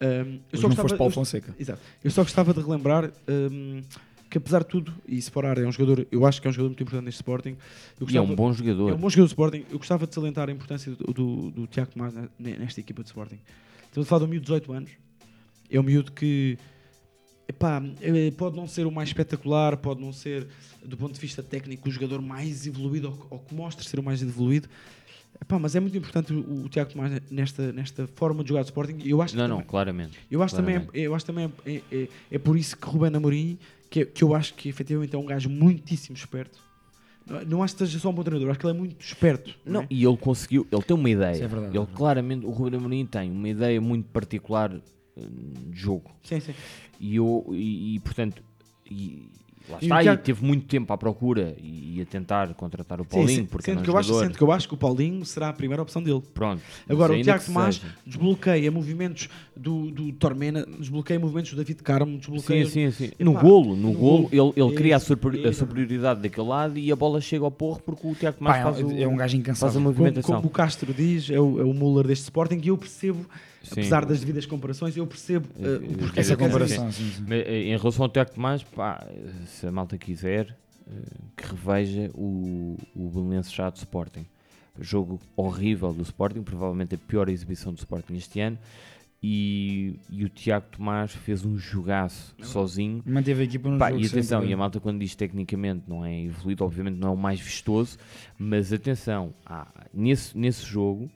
Um, eu Hoje só não gostava- foste Paulo eu- Fonseca. Exato. Eu só gostava de relembrar um, que apesar de tudo, e Sporar é um jogador, eu acho que é um jogador muito importante neste Sporting. Eu E é gostava, um bom jogador. é um bom jogador do Sporting. Eu gostava de salientar a importância do, do, do Tiago Tomás ne- nesta equipa de Sporting. Estamos a falar de um miúdo de 18 anos. É um miúdo que epá, eh, pode não ser o mais espetacular, pode não ser, do ponto de vista técnico, o jogador mais evoluído ou, que- ou que mostra ser o mais evoluído. Epá, mas é muito importante o, o Tiago Tomás nesta, nesta forma de jogar de Sporting. E Eu acho que Não, também- não, claramente. eu acho também, Claramente. eu acho também é, é, é por isso que Ruben Amorim, que, é- que eu acho que efetivamente é um gajo muitíssimo esperto. Não, não acho que seja só um bom treinador, acho que ele é muito esperto. Não, Não, é? e ele conseguiu, ele tem uma ideia. Isso é verdade, ele é verdade. claramente, o Ruben Amorim tem uma ideia muito particular eh, de jogo. Sim, sim. E, eu, e, e, portanto, e, lá E está, o e Tiago- teve muito tempo à procura e, e a tentar contratar o Paulinho, sim, porque era sendo, um que eu acho, sendo que eu acho que o Paulinho será a primeira opção dele. Pronto. Agora, o Tiago que Tomás seja. desbloqueia movimentos do, do Tormena, desbloqueia movimentos do David Carmo, desbloqueia. Sim, sim, sim. No golo, no, no golo, golo. ele, ele cria a, super- a exatamente. superioridade daquele lado e a bola chega ao porro porque o Tiago Pá, Tomás é, faz, o, um- é um gajo faz a incansável. Como, movimentação. como o Castro diz, é o, é o Muller deste Sporting e eu percebo, Sim. apesar das devidas comparações, eu percebo uh, o porquê Essa comparação, sim, sim. Mas, eh, Em relação ao Tiago Tomás, pá, se a malta quiser, eh, que reveja o, o Belenenses já do Sporting. Jogo horrível do Sporting, provavelmente a pior exibição do Sporting este ano. E, e o Tiago Tomás fez um jogaço sozinho. Manteve a equipa no Pá, jogo e atenção, sempre. e a malta quando diz tecnicamente não é evoluído, obviamente não é o mais vistoso, mas atenção, há- nesse, nesse jogo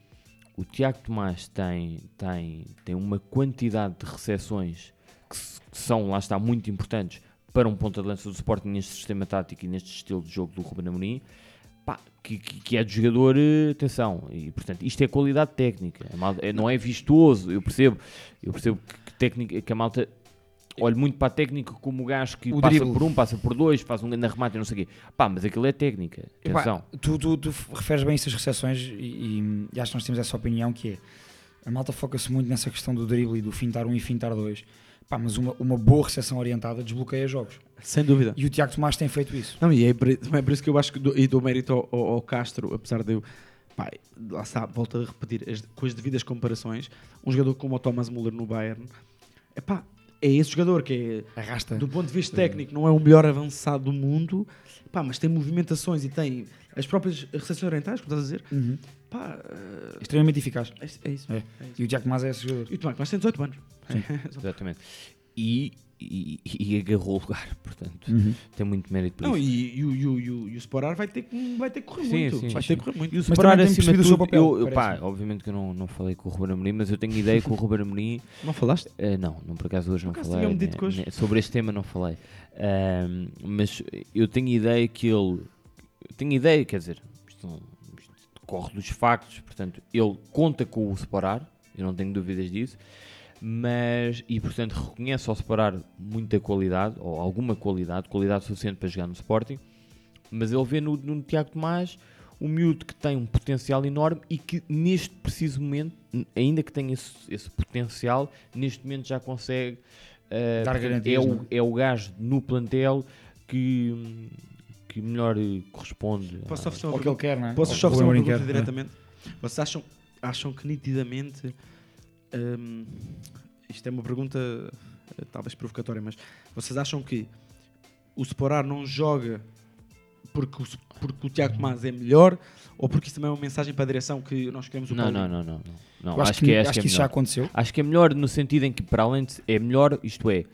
o Tiago Tomás tem, tem, tem uma quantidade de recepções que, que são, lá está, muito importantes para um ponta de lança do Sporting neste sistema tático e neste estilo de jogo do Ruben Amorim, pá, que, que, que é de jogador, eh, atenção, e portanto isto é qualidade técnica, A malta- é- não é vistoso, eu percebo, eu percebo que técnica, que a malta olha muito para a técnica como o gajo que O passa drible. por um, passa por dois, faz um grande remate e não sei o quê, pá, mas aquilo é técnica, Epá, atenção. tu, tu, tu referes bem essas recepções e, e, acho que nós temos essa opinião que é a malta foca-se muito nessa questão do drible e do fintar um e fintar dois. Pá, mas uma, uma boa recepção orientada desbloqueia jogos. Sem dúvida. E o Tiago Tomás tem feito isso. Não, e é por, é por isso que eu acho que dou, e dou mérito ao, ao- ao Castro, apesar de eu. Pá, lá está, volto a repetir, as, com as devidas comparações, um jogador como o Thomas Müller no Bayern, epá, é esse jogador que é, Arrasta. do ponto de vista técnico, não é o melhor avançado do mundo, pá, mas tem movimentações e tem as próprias recepções orientais, como estás a dizer, Uhum. pá, eh, Extremamente eficaz. é, é isso. É. é isso. E o Tiago Tomás é esse jogador. E o Tomás, mas tem 18 anos. Exatamente. E, e, e agarrou o lugar, portanto, Uhum. tem muito mérito por Não, isso. e, e, o- e, o- e, o- e o Sporar vai ter, que, vai ter que correr Sim, muito. sim, vai sim. ter que correr muito. E o também tem acima de tudo, papel, eu, eu, pá, obviamente que eu não, não falei com o Ruben Amorim, mas eu tenho ideia que o Ruben Amorim, Não falaste? eh, não, não por acaso hoje não acaso falei, né, hoje- né, sobre este tema não falei, Ahm, mas eu tenho ideia que ele, tenho ideia, quer dizer, isto, isto decorre dos factos, portanto, ele conta com o separar, eu não tenho dúvidas disso, mas, e portanto reconhece ao separar muita qualidade, ou alguma qualidade, qualidade suficiente para jogar no Sporting, mas ele vê no, no Tiago Tomás um miúdo que tem um potencial enorme e que neste preciso momento, ainda que tenha esse, esse potencial, neste momento já consegue eh, Dar garantias, é, o, é o gajo no plantel que, que melhor corresponde. Posso a- só fazer uma Ou que ele quer, não é? Posso só fazer uma pergunta quer, diretamente? Vocês acham, acham que nitidamente hum, isto é uma pergunta eh, talvez provocatória, mas vocês acham que o Sporar não joga porque o, porque o Tiago Tomás é melhor ou porque isso também é uma mensagem para a direção que nós queremos o Não, Paulinho? não, não, não, não. não. Eu acho, que, é, acho que é isso já melhor. aconteceu. Acho que é melhor no sentido em que, para além de é melhor, isto é,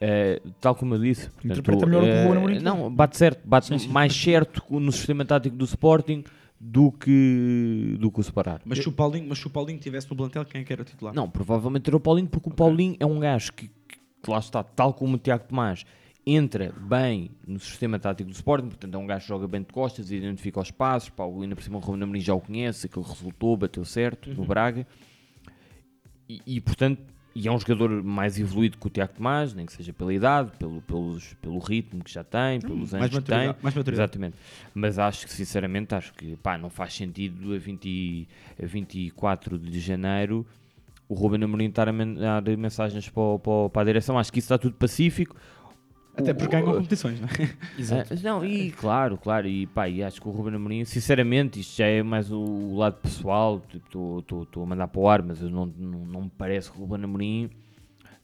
eh, tal como eu disse, portanto, Interpreta melhor o que o eh, Ruben Amorim Não, bate certo, bate Sim, sim. mais certo no sistema tático do Sporting do que, do que o separar. Mas se o Paulinho, mas se o Paulinho estivesse no plantel, quem é que era o titular? Não, provavelmente era o Paulinho, porque o Paulinho é um gajo que, que- lá está, tal como o Tiago Tomás, entra bem no sistema tático do Sporting, portanto é um gajo que joga bem de costas, identifica os passos, pá, o ainda por cima o Ruben Amorim já o conhece, aquele resultou, bateu certo Uhum. no Braga, e, e, portanto, e é um jogador mais evoluído que o Tiago Tomás, nem que seja pela idade, pelo, pelos, pelo ritmo que já tem, pelos mais anos que tem. mais maturidade. Exatamente. Mas acho que, sinceramente, acho que pá, não faz sentido a, 20, a 24 de janeiro o Ruben Amorim estar a mandar mensagens para, para, para a direção. Acho que isso está tudo pacífico. Até porque ganham competições, não é? Exato. ah, não, e claro, claro, e pá, e acho que o Ruben Amorim, sinceramente, isto já é mais o, o lado pessoal, tipo, estou a mandar para o ar, mas eu não, não, não me parece que o Ruben Amorim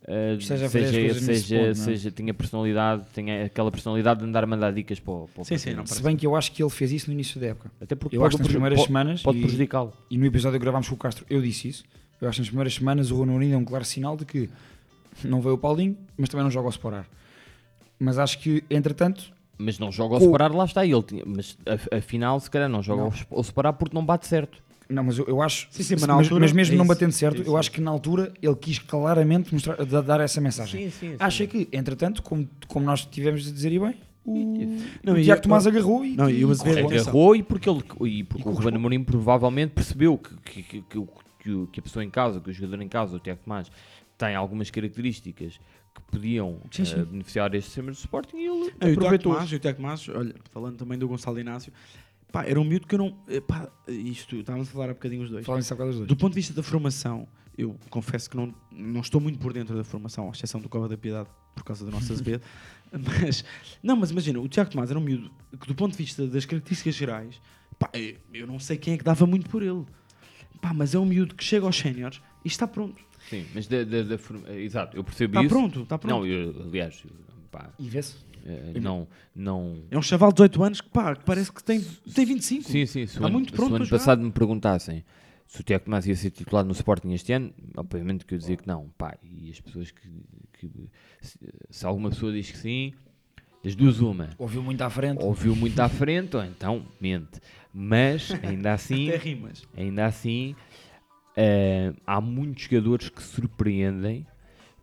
as seja, nesse seja, ponto, é? seja, tenha personalidade, tenha aquela personalidade de andar a mandar dicas para, o- para o Sim, sim, não Se bem que eu acho que ele fez isso no início da época. Até porque Eu pode, acho que nas primeiras pode- semanas pode prejudicá-lo. E no episódio que gravámos com o Castro, eu disse isso. Eu acho que nas primeiras semanas o Ruben Amorim é um claro sinal de que não veio o Paulinho, mas também não joga ao separar. Mas acho que, entretanto, Mas não joga ao Com- separar, lá está ele. tinha- Mas a- afinal, se calhar não joga Não. ao separar porque não bate certo. não, mas eu, eu acho, Sim, sim, mas altura mas mesmo é não batendo certo, é eu é acho que na altura ele quis claramente mostrar, da- dar essa mensagem. sim. Acha que, entretanto, como, como nós tivemos de dizer e bem, o, Não, o e Tiago Tomás agarrou e, Não, e e. Agarrou e porque, ele, e porque E o Ruben. Amorim provavelmente percebeu que, que, que, que a pessoa em casa, que o jogador em casa, o Tiago Tomás, tem algumas características que podiam Sim, sim. eh, beneficiar este sistema do Sporting e ele Não, o Tiago aproveitou. Tomás, e o Tiago Tomás, olha, falando também do Gonçalo Inácio, pá, era um miúdo que eu não. eh, Pá, isto, estávamos a falar há bocadinho os dois. Dois. Do ponto de vista da formação, eu confesso que não, não estou muito por dentro da formação, à exceção do Cova da Piedade, por causa do nosso Azevedo. mas, não, mas imagina, o Tiago Tomás era um miúdo que, do ponto de vista das características gerais, pá, eu, eu não sei quem é que dava muito por ele. Pá, mas é um miúdo que chega aos séniores e está pronto. Sim, mas da, da, da forma- exato, eu percebo Está isso. pronto, está pronto. Não, eu, aliás, pá, E vê-se. eh, não, não, É um chaval de 18 anos que, pá, que parece que tem, tem 25. Sim, sim. Se Está o ano, muito pronto se o ano passado me perguntassem se o Tiago Tomás ia ser titular no Sporting este ano, obviamente que eu dizia que não. Pá, e as pessoas que. que- se, se alguma pessoa diz que sim, das duas, uma. Ouviu muito à frente. Ouviu muito à frente, ou então mente. Mas, ainda assim, Até rimas. ainda assim, eh, há muitos jogadores que surpreendem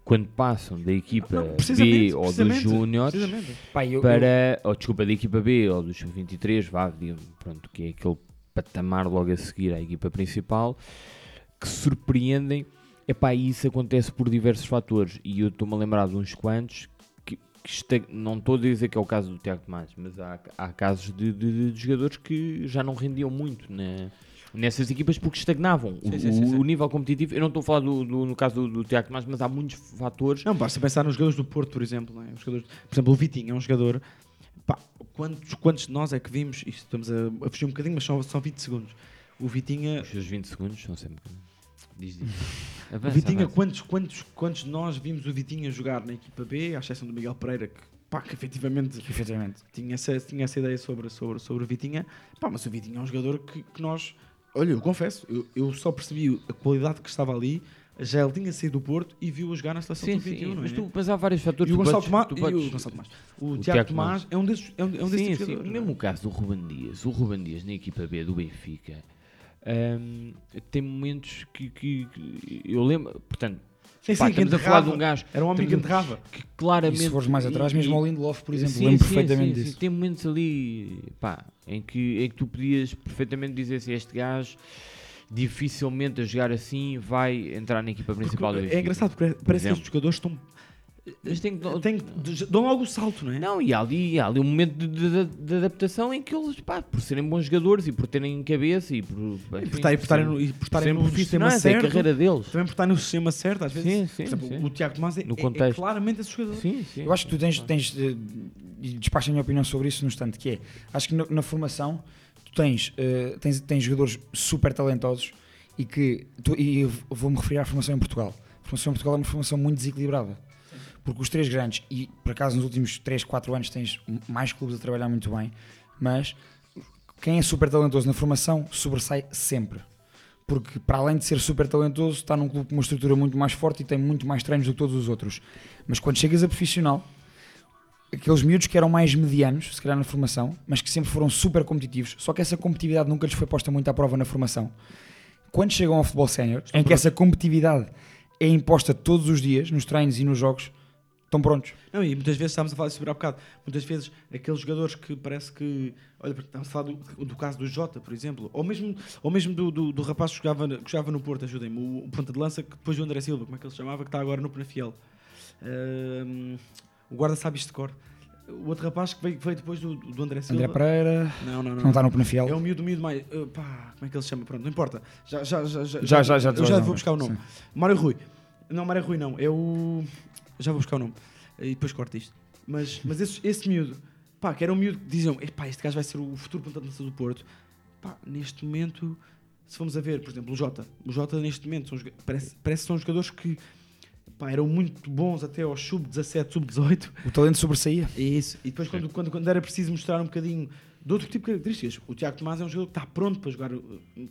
quando passam da equipa Não, B ou dos Júniores. Pá, eu- para, ou desculpa, da equipa B ou dos 23, vá, digamos, pronto, que é aquele patamar logo a seguir à equipa principal, que surpreendem. Epá, e isso acontece por diversos fatores e eu estou-me a lembrar de uns quantos que, não estou a dizer que é o caso do Tiago Tomás, mas há, há casos de, de- de jogadores que já não rendiam muito na- nessas equipas porque estagnavam. O, Sim, sim, sim, o- sim. o nível competitivo, eu não estou a falar do, do- no caso do, do Tiago Tomás, mas há muitos fatores. Não, basta pensar nos jogadores do Porto, por exemplo. Não é? Os jogadores, por exemplo, o Vitinho é um jogador. Pá, quantos, quantos de nós é que vimos? Isto estamos a, a fugir um bocadinho, mas são só 20 segundos. O Vitinha. Os seus 20 segundos são sempre. Diz, diz. O Avança, Vitinha, avança. quantos, quantos, quantos de nós vimos o Vitinha jogar na equipa B, à exceção do Miguel Pereira, que, pá, que efetivamente que, efetivamente. tinha essa, tinha essa ideia sobre, sobre, sobre o Vitinha. Pá, mas o Vitinha é um jogador que, que nós. Olha, eu confesso, eu, eu só percebi a qualidade que estava ali. Já ele tinha saído do Porto e viu-o jogar na seleção Sim, sub-21, sim, é? mas, tu, mas há vários fatores. E o Gonçalo Tomás, podes- o Gonçalo Tomás. O, o Tiago Tiago Tomás é um desses, é um, é um desses sim, jogadores. sim. é? Mesmo o caso do Ruben Dias. O Ruben Dias na equipa B do Benfica hum, tem momentos que, que- que eu lembro. Portanto, Sim, pá, sim, que estamos a falar de um gajo Era um homem que enterrava. que E claramente. se fores mais atrás, e- mesmo e- ao Lindelof, por exemplo, Sim, lembro sim, perfeitamente sim, disso. sim. Tem momentos ali pá, em, que, em que tu podias perfeitamente dizer se este gajo dificilmente a jogar assim vai entrar na equipa principal do Porque é engraçado, porque parece que exemplo. estes jogadores estão. Mas tem que- têm que- dão logo o salto, não é? Não, e há ali, há ali um momento de, de- de adaptação em que eles, pá, por serem bons jogadores e por terem cabeça e por, E enfim, por estarem- por estarem no- e por estarem no sistema profissionais, é a certo. carreira deles. Também por estar no sistema certo, às vezes. Sim, sim, por exemplo, sim. o Tiago Tomás é, No é- é claramente esse jogador. Sim, sim. Eu acho que tu tens, tens eh, e despacha a minha opinião sobre isso no instante, que é, acho que na, na formação tu tens, eh, tens, tens jogadores super talentosos e que, tu- e eu vou-me referir à formação em Portugal. A formação em Portugal é uma formação muito desequilibrada. Porque os três grandes, e por acaso nos últimos 3, 4 anos tens mais clubes a trabalhar muito bem, mas quem é super talentoso na formação sobressai sempre. Porque para além de ser super talentoso, está num clube com uma estrutura muito mais forte e tem muito mais treinos do que todos os outros. Mas quando chegas a profissional, aqueles miúdos que eram mais medianos, se calhar na formação, mas que sempre foram super competitivos, só que essa competitividade nunca lhes foi posta muito à prova na formação. Quando chegam ao futebol sénior, em que essa competitividade é imposta todos os dias, nos treinos e nos jogos, estão prontos. Não, e muitas vezes estamos a falar disso há bocado. Muitas vezes aqueles jogadores que parece que. Olha, estamos a falar do, do caso do Jota, por exemplo, ou mesmo, ou mesmo do, do, do rapaz que jogava, que jogava no Porto, ajudem-me, o, o ponta de lança que depois do André Silva, como é que ele se chamava, que está agora no Penafiel. Ahm, o guarda sabe isto de cor. O outro rapaz que veio, veio depois do, do André Silva. André Pereira, Não, não, não. não está no Penafiel. É um miúdo, miúdo mais. uh, pá, como é que ele se chama? Pronto, não importa. Já, já, já, já, Já, já, já já vais vou buscar o nome. Mário Rui. Não, Mário Rui não. É o. Já vou buscar o nome. E depois corto isto. Mas, mas esse, esse miúdo, pá, que era um miúdo que diziam: pá, este gajo vai ser o futuro ponta de lança do Porto. Pá, neste momento, se formos a ver, por exemplo, o Jota. O Jota, neste momento, são, parece, parece que são jogadores que. Pá, eram muito bons até aos sub-17, sub-18. O talento sobressaía. Isso. E depois, quando, quando, quando era preciso mostrar um bocadinho de outro tipo de características, o Tiago Tomás é um jogador que está pronto para jogar uh,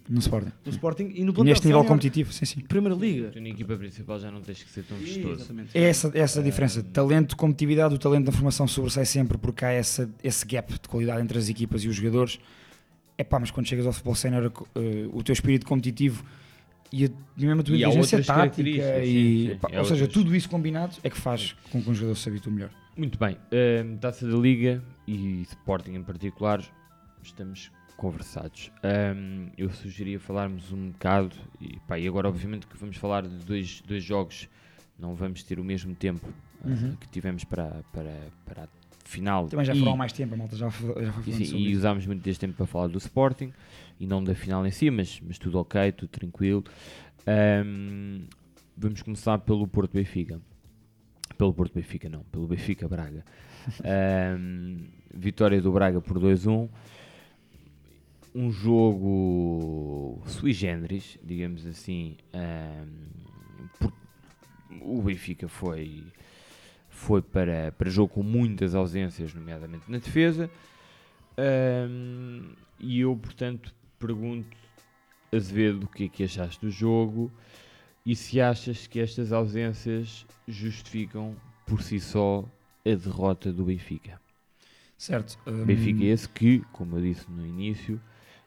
No Sporting. no Sporting e no E neste nível sénior, competitivo, sim, sim. Primeira Liga. Tu na equipa principal já não tens que ser tão vistoso. Exatamente. É essa, é essa a diferença. Talento, competitividade, o talento da formação sobressai sempre porque há essa, esse gap de qualidade entre as equipas e os jogadores. É pá, mas quando chegas ao futebol sénior, eh, o teu espírito competitivo e, a, e mesmo a tua E inteligência tática, e, sim, sim. pá, ou seja, outras. tudo isso combinado é que faz com que um jogador se habitue melhor. Muito bem. hum, Taça da Liga e Sporting em particular, estamos conversados. Hum, eu sugeria falarmos um bocado, e, pá, e agora obviamente que vamos falar de dois, dois jogos, não vamos ter o mesmo tempo uh, Uhum. que tivemos para, para, para a final. Também já foram mais tempo, a malta já, já foi E, sim, e usámos muito deste tempo para falar do Sporting e não da final em si, mas, mas tudo ok, tudo tranquilo. Ahm, vamos começar pelo Porto Benfica. Pelo Porto Benfica, não, pelo Benfica Braga. Ahm, vitória do Braga por 2-1. Um jogo sui generis, digamos assim. ahm, por- o Benfica foi foi para, para jogo com muitas ausências, nomeadamente na defesa. Ahm, e eu, portanto, pergunto, Azevedo, o que é que achaste do jogo e se achas que estas ausências justificam por si só a derrota do Benfica. Certo. hum, Benfica esse que, como eu disse no início,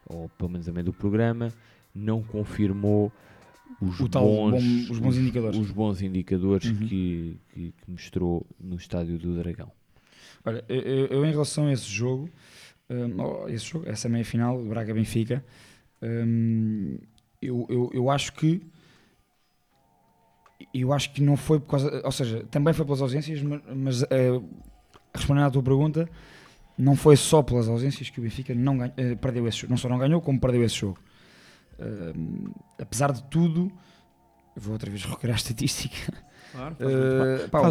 ou pelo menos a meio do programa, não confirmou os, bons, bom- os bons indicadores. Os bons indicadores Uhum. que, que- que mostrou no estádio do Dragão. Olha, eu, eu- em relação a esse jogo, hum, oh, esse jogo, essa meia final, Braga-Benfica, hum, eu, eu, eu acho que eu acho que não foi por causa, ou seja, também foi pelas ausências, mas, eh, respondendo à tua pergunta, não foi só pelas ausências que o Benfica não ganha- eh, perdeu esse jogo, não só não ganhou, como perdeu esse jogo. Hum, apesar de tudo, eu vou outra vez recorrer à estatística. Claro. eh, pá, o,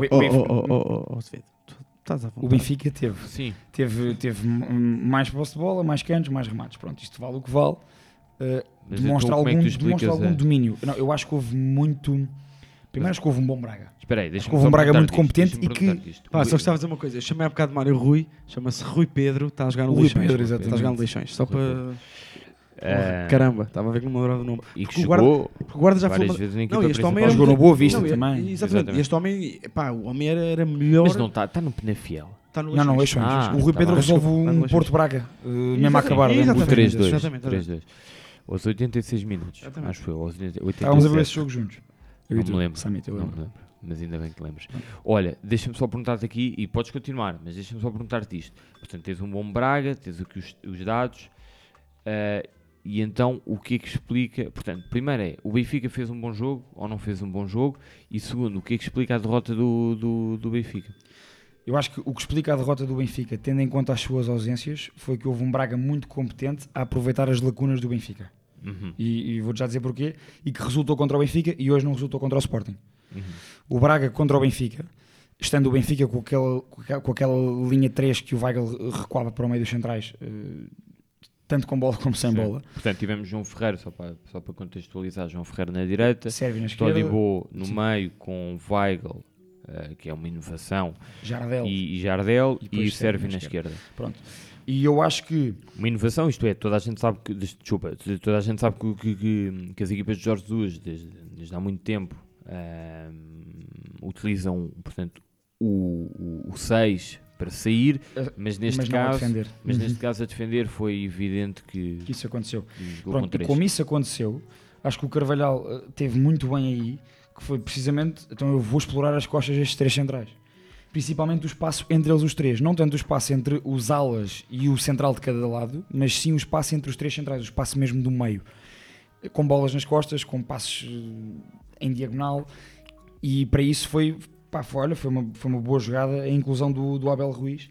Oh, o Benfica- teve Sim, teve, teve mais posse de bola, mais cantos, mais remates. Pronto, isto vale o que vale. Uh, demonstra então é algum, tu demonstra algum a- domínio. Não, eu acho que houve muito. Primeiro, acho que houve um bom Braga. Espera aí, deixa-me que houve um Braga muito competente e que-. Pá, só gostava de dizer uma coisa. Eu chamei há bocado de Mário Rui, chama-se Rui Pedro, está a jogar no Rui Leixões. Pedro, Está a jogar no exatamente. Leixões. Só para. Ah, Caramba, estava a ver que não me lembrava do nome. E que Porque o guarda- Porque o guarda já foi. vezes Não, este homem principal. era Jogou no Boa Vista Não, também. Exatamente. Exatamente. E este homem, pá, o homem era, era melhor. Mas não está, está no Penafiel. Está no Não, não, Leixões. Leixões. Ah, o Rui tá Pedro resolve Desculpa, um Leixões. Porto-Braga, uh, mesmo a Exatamente, acabar. exatamente. 3-2. Exatamente, 3-2. Aos 86 minutos. Exatamente. Acho que 80, Estávamos a ver 87. esse jogo juntos. Eu Não me lembro. Samit, eu Não me lembro. lembro. Mas ainda bem que lembras. Olha, deixa-me só perguntar-te aqui, e podes continuar, mas deixa-me só perguntar-te isto. Portanto, tens um bom Braga, tens aqui os, os dados, eh, e então o que é que explica? Portanto, primeiro é, o Benfica fez um bom jogo ou não fez um bom jogo? E segundo, o que é que explica a derrota do, do, do Benfica? Eu acho que o que explica a derrota do Benfica, tendo em conta as suas ausências, foi que houve um Braga muito competente a aproveitar as lacunas do Benfica. Uhum, E, e vou-te já dizer porquê. E que resultou contra o Benfica e hoje não resultou contra o Sporting. uhum. O Braga contra o Benfica, estando o Benfica com aquela, com aquela, linha 3 que o Weigl recuava para o meio dos centrais, eh, tanto com bola como sem Sim. bola. Portanto, tivemos João Ferreira, só para, só para contextualizar, João Ferreira na direita, Sérvio na esquerda, Todibo no Sim. meio com Weigl, eh, que é uma inovação, Jardel. e, e Jardel, E e, Sérvio na na esquerda. Pronto. E eu acho que Uma inovação, isto é, toda a gente sabe que, des- desculpa, toda a gente sabe que, que- que- que as equipas de Jorge Jesus, desde, desde há muito tempo, ahm, utilizam, portanto, o 6 para sair, Eh, mas neste mas caso, mas Uhum. neste caso a defender foi evidente que, que isso aconteceu. jogou com Pronto, e como isso aconteceu, acho que o Carvalhal eh, teve muito bem aí, que foi precisamente, então eu vou explorar as costas destes três centrais. Principalmente o espaço entre eles os três, não tanto o espaço entre os alas e o central de cada lado, mas sim o espaço entre os três centrais, o espaço mesmo do meio. Com bolas nas costas, com passos eh, em diagonal, e para isso foi, pá, foi, olha, foi, uma, foi uma boa jogada a inclusão do, do Abel Ruiz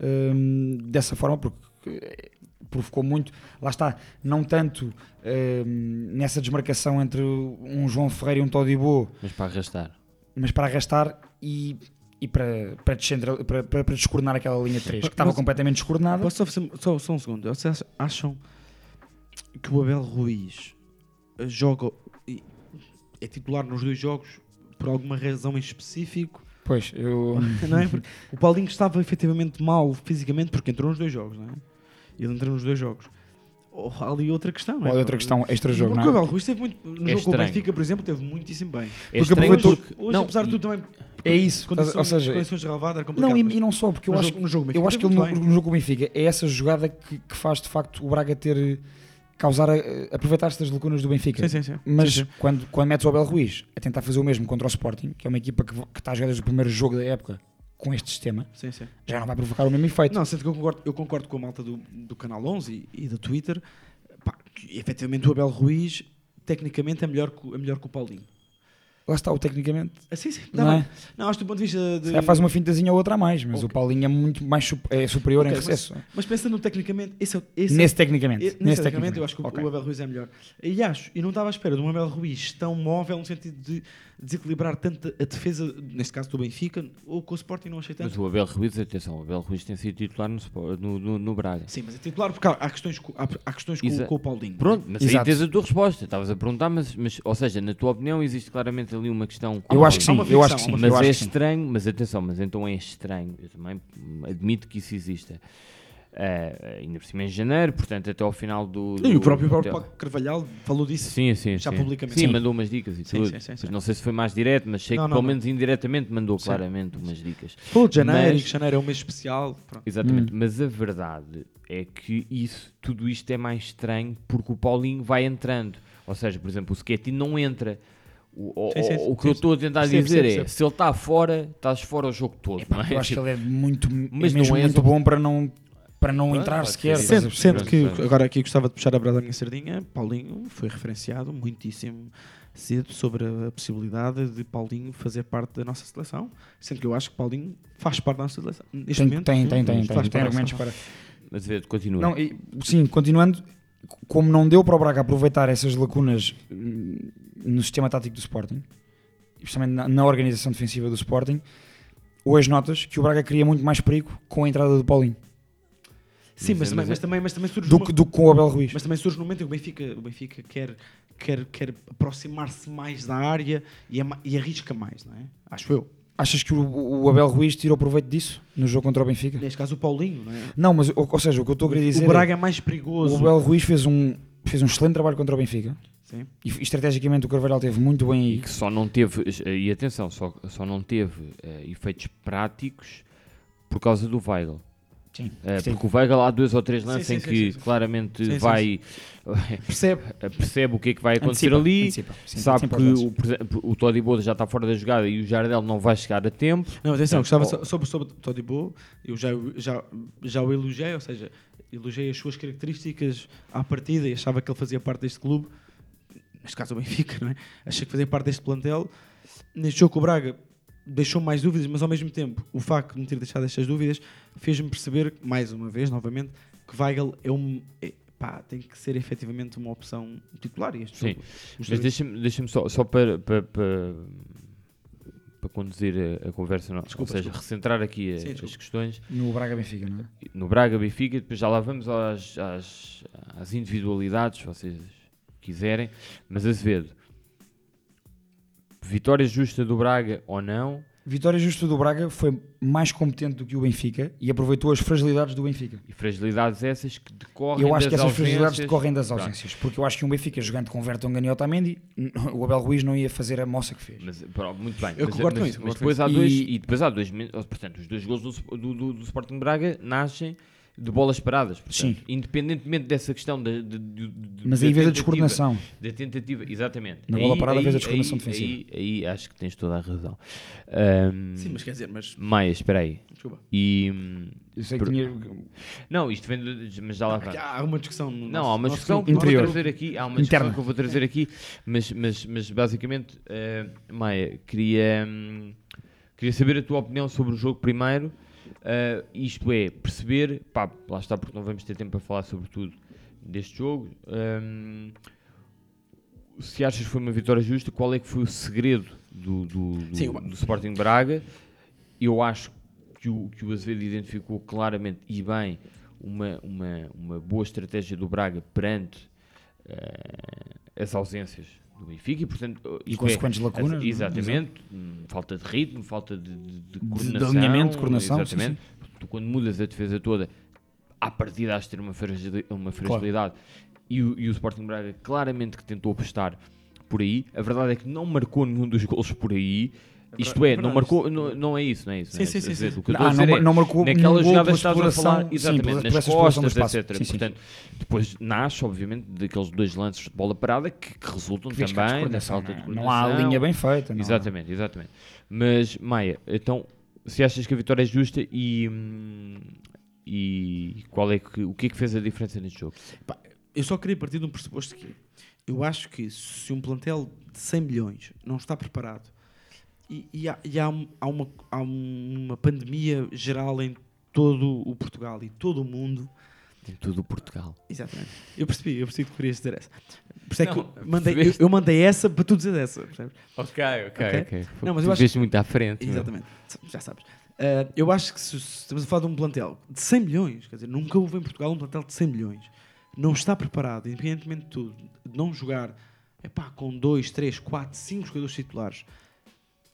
hum, dessa forma, porque eh, provocou muito, lá está, não tanto hum, nessa desmarcação entre um João Ferreira e um Todibo, Mas para arrastar. mas para arrastar e, e para, para, descentral- para, para, para descoordenar aquela linha 3, que estava Mas- completamente descoordenada. Posso só, fazer- só, só um segundo. Vocês acham que o Abel Ruiz joga e é titular nos dois jogos por alguma razão em específico? Pois, eu. não é? Porque o Paulinho estava efetivamente mal fisicamente porque entrou nos dois jogos, não é? Ele entrou nos dois jogos. Oh, há ali outra questão, não é? Outra questão, extra-jogo, Porque o não é? Abel Ruiz esteve muito. No É jogo com o. Benfica, por exemplo, teve muitíssimo bem. É Porque estranho aproveitou- porque- Hoje, não, apesar de tudo, também. É isso, Condições, ou seja, condições de relevado era complicado. Não, e, e não só, porque eu acho, jogo- no jogo eu Benfica acho que ele teve no, no jogo com o Benfica é essa jogada que, que faz de facto o Braga ter causar a- aproveitar-se das lacunas do Benfica. Sim, sim, sim. Mas Sim, sim. Quando, quando metes o Abel Ruiz a tentar fazer o mesmo contra o Sporting, que é uma equipa que, que está a jogar desde o primeiro jogo da época com este sistema, Sim, sim. já não vai provocar o mesmo efeito. Não, sendo que eu concordo, eu concordo com a malta do, do Canal 11 e, e do Twitter, pá, que efetivamente o Abel Ruiz tecnicamente é melhor que, o- é melhor que o Paulinho. Lá está o tecnicamente. Ah, sim, sim. Não Não, é? não, acho do ponto de vista de... Calhar faz uma fintazinha ou outra a mais, mas Ok. o Paulinho é muito mais é superior Ok, em mas- recesso. Mas pensando tecnicamente, esse é, esse é- Nesse tecnicamente. Nesse, nesse tecnicamente, eu acho que o- Ok. o Abel Ruiz é melhor. E acho, e não estava à espera de um Abel Ruiz tão móvel no sentido de desequilibrar tanto a defesa, neste caso do Benfica, ou com o Sporting não achei tanto. Mas o Abel Ruiz, atenção, o Abel Ruiz tem sido titular no, no, no, no Braga. Sim, mas é titular porque há, há questões, há, há questões com, com o Paulinho. Pronto, mas aí Exato. tens a tua resposta. Estavas a perguntar, mas, mas, ou seja, na tua opinião existe claramente ali uma questão. Eu acho que sim, eu acho que sim. Mas eu é acho que sim. estranho, mas atenção, mas então é estranho. Eu também admito que isso exista. Eh, ainda por cima em janeiro, portanto, até ao final do. E do- o próprio, próprio Paulo Carvalhal falou disso. Sim, sim, já sim. publicamente. Sim, Sim. mandou umas dicas e Sim, tudo. sim, sim, sim. Pois Não sei se foi mais direto, mas sei Não, que não, pelo não. menos indiretamente mandou Sim. claramente umas dicas. Falou de janeiro, Mas- janeiro é um mês especial. Pronto. Exatamente, Hum. mas a verdade é que isso, tudo isto é mais estranho porque o Paulinho vai entrando. Ou seja, por exemplo, o Sketty não entra. O, o- Sim, sim, o- sim, o que eu estou a tentar dizer é, se ele está fora, estás fora o jogo todo. É? eu acho que ele é muito, Mas é mesmo não é muito bom para não, para não entrar sequer. Sendo, sendo que agora aqui gostava de puxar a brasa da minha sardinha, Paulinho foi referenciado muitíssimo cedo sobre a possibilidade de Paulinho fazer parte da nossa seleção, sendo que eu acho que Paulinho faz parte da nossa seleção. Neste Tem, momento, tem, tem, tem, tem, tem da argumentos para. Mas continua. Não, e- sim, continuando, como não deu para o Braga aproveitar essas lacunas hum, no sistema tático do Sporting, especialmente na, na organização defensiva do Sporting, hoje notas que o Braga cria muito mais perigo com a entrada do Paulinho Sim, mas, Mas é- também, mas, também, mas também surge do que, do com o Abel Ruiz. Mas também surge no momento em que o Benfica, o Benfica quer, quer, quer aproximar-se mais da área e, é e arrisca mais, não é? Acho eu. Achas que o, o Abel Ruiz tirou proveito disso no jogo contra o Benfica? Neste caso, o Paulinho, não é? Não, mas ou, ou seja, o que eu estou a querer dizer o Braga é, é mais perigoso. o Abel Ruiz fez um, fez um excelente trabalho contra o Benfica Sim. e, estrategicamente o Carvalhal teve muito bem E aí. que só não teve, e atenção, só, só não teve eh, efeitos práticos por causa do Weigl. Sim, Eh, sim. porque o Weigl há dois ou três lances em que claramente vai Percebe? percebe o que é que vai acontecer Antecipa, ali, antecipa, sim, sabe que o, o Todibo já está fora da jogada e o Jardel não vai chegar a tempo. Não, atenção, Portanto, gostava oh. sobre, sobre o Todibo, eu já, já, já o elogiei, ou seja, elogiei as suas características à partida e achava que ele fazia parte deste clube, neste caso o Benfica, não é? Achei que fazia parte deste plantel. Neste jogo com o Braga deixou mais dúvidas, mas ao mesmo tempo o facto de me ter deixado estas dúvidas fez-me perceber, mais uma vez, novamente, que Weigl é um. é- pá, tem que ser efetivamente uma opção titular. E este Sim, jogo Mas deixa-me deixa só, só para, para, para, para conduzir a, a conversa, não, Desculpa, ou seja, desculpa. recentrar aqui a- Sim, as questões No Braga Benfica, não é? no Braga Benfica, depois já lá vamos às, às, às individualidades, se vocês quiserem, mas Azevedo, vitória justa do Braga ou não? Vitória justa do Braga foi mais competente do que o Benfica e aproveitou as fragilidades do Benfica. E fragilidades essas que decorrem Eu acho das que essas fragilidades ausências. decorrem das Pronto. ausências, porque eu acho que um Benfica jogando com Vertonghen e Otamendi, o Abel Ruiz não ia fazer a moça que fez. Mas, pronto, muito bem. Eu mas, concordo com mas- isso, mas depois com há dois, E- e depois há dois, min- portanto, os dois gols do, do, do, do Sporting Braga nascem de bolas paradas. Portanto, Sim. Independentemente dessa questão de, de, de- de- Mas da aí vês a tentativa- descoordenação. Da tentativa, exatamente. Na bola parada vês a descoordenação aí, defensiva. Aí, aí acho que tens toda a razão. Ahm, Sim, mas quer dizer, mas. Maia, espera aí. Desculpa. E, Eu sei que Por- tinha. não, isto vem de, mas já lá vai. Há uma discussão no Não, nosso- há uma discussão que eu vou interior. trazer aqui, há uma discussão Interna. que eu vou trazer aqui, mas, mas, mas basicamente, eh, Maia, queria, hum, queria saber a tua opinião sobre o jogo primeiro, eh, isto é, perceber, pá, lá está porque não vamos ter tempo para falar sobre tudo deste jogo, hum, se achas que foi uma vitória justa, qual é que foi o segredo do, do, do, Sim, do Sporting Braga? Eu acho que o, que o Azevedo identificou claramente e bem uma, uma, uma boa estratégia do Braga perante eh, as ausências do Benfica e, portanto, E isto consequentes é, lacunas, as- é? Exatamente, hum, falta de ritmo, falta de, de, de coordenação. alinhamento, de coordenação, Exatamente. Tu, quando mudas a defesa toda, à partida has de ter uma, fragili- uma fragilidade. E, o, e o Sporting Braga claramente que tentou apostar por aí. A verdade é que não marcou nenhum dos gols por aí. Isto é, é não marcou, não, não é isso, não é isso. Sim, não é sim, sim, Quer dizer, sim. O que eu estou a dizer não, é, não marcou naquela nenhum gol jogada estás a falar, sim, exatamente, pela- nas costas, etc. Sim, sim. Portanto, depois nasce, obviamente, daqueles dois lances de bola parada que, que resultam que também da descoordenação, falta de não é? Não há a coordenação. linha bem feita. não Exatamente, exatamente. Mas, Maia, então, se achas que a vitória é justa e, e qual é que, o que é que fez a diferença neste jogo? Eu só queria partir de um pressuposto que eu acho que se um plantel de 100 milhões não está preparado e, e há, e há há uma, há uma pandemia geral em todo o Portugal e todo o mundo. Em todo o Portugal. Exatamente. Eu percebi, eu percebi que querias dizer essa. Por isso é que eu mandei, eu, eu mandei essa para tu dizer essa. percebes? Ok, ok, Ok? ok. Não, mas tu eu acho viste muito à frente. meu. Exatamente, já sabes. Ah, eu acho que se, se estamos a falar de um plantel de 100 milhões, quer dizer, nunca houve em Portugal um plantel de 100 milhões, não está preparado, independentemente de tudo, de não jogar epá, com 2, 3, 4, 5 jogadores titulares.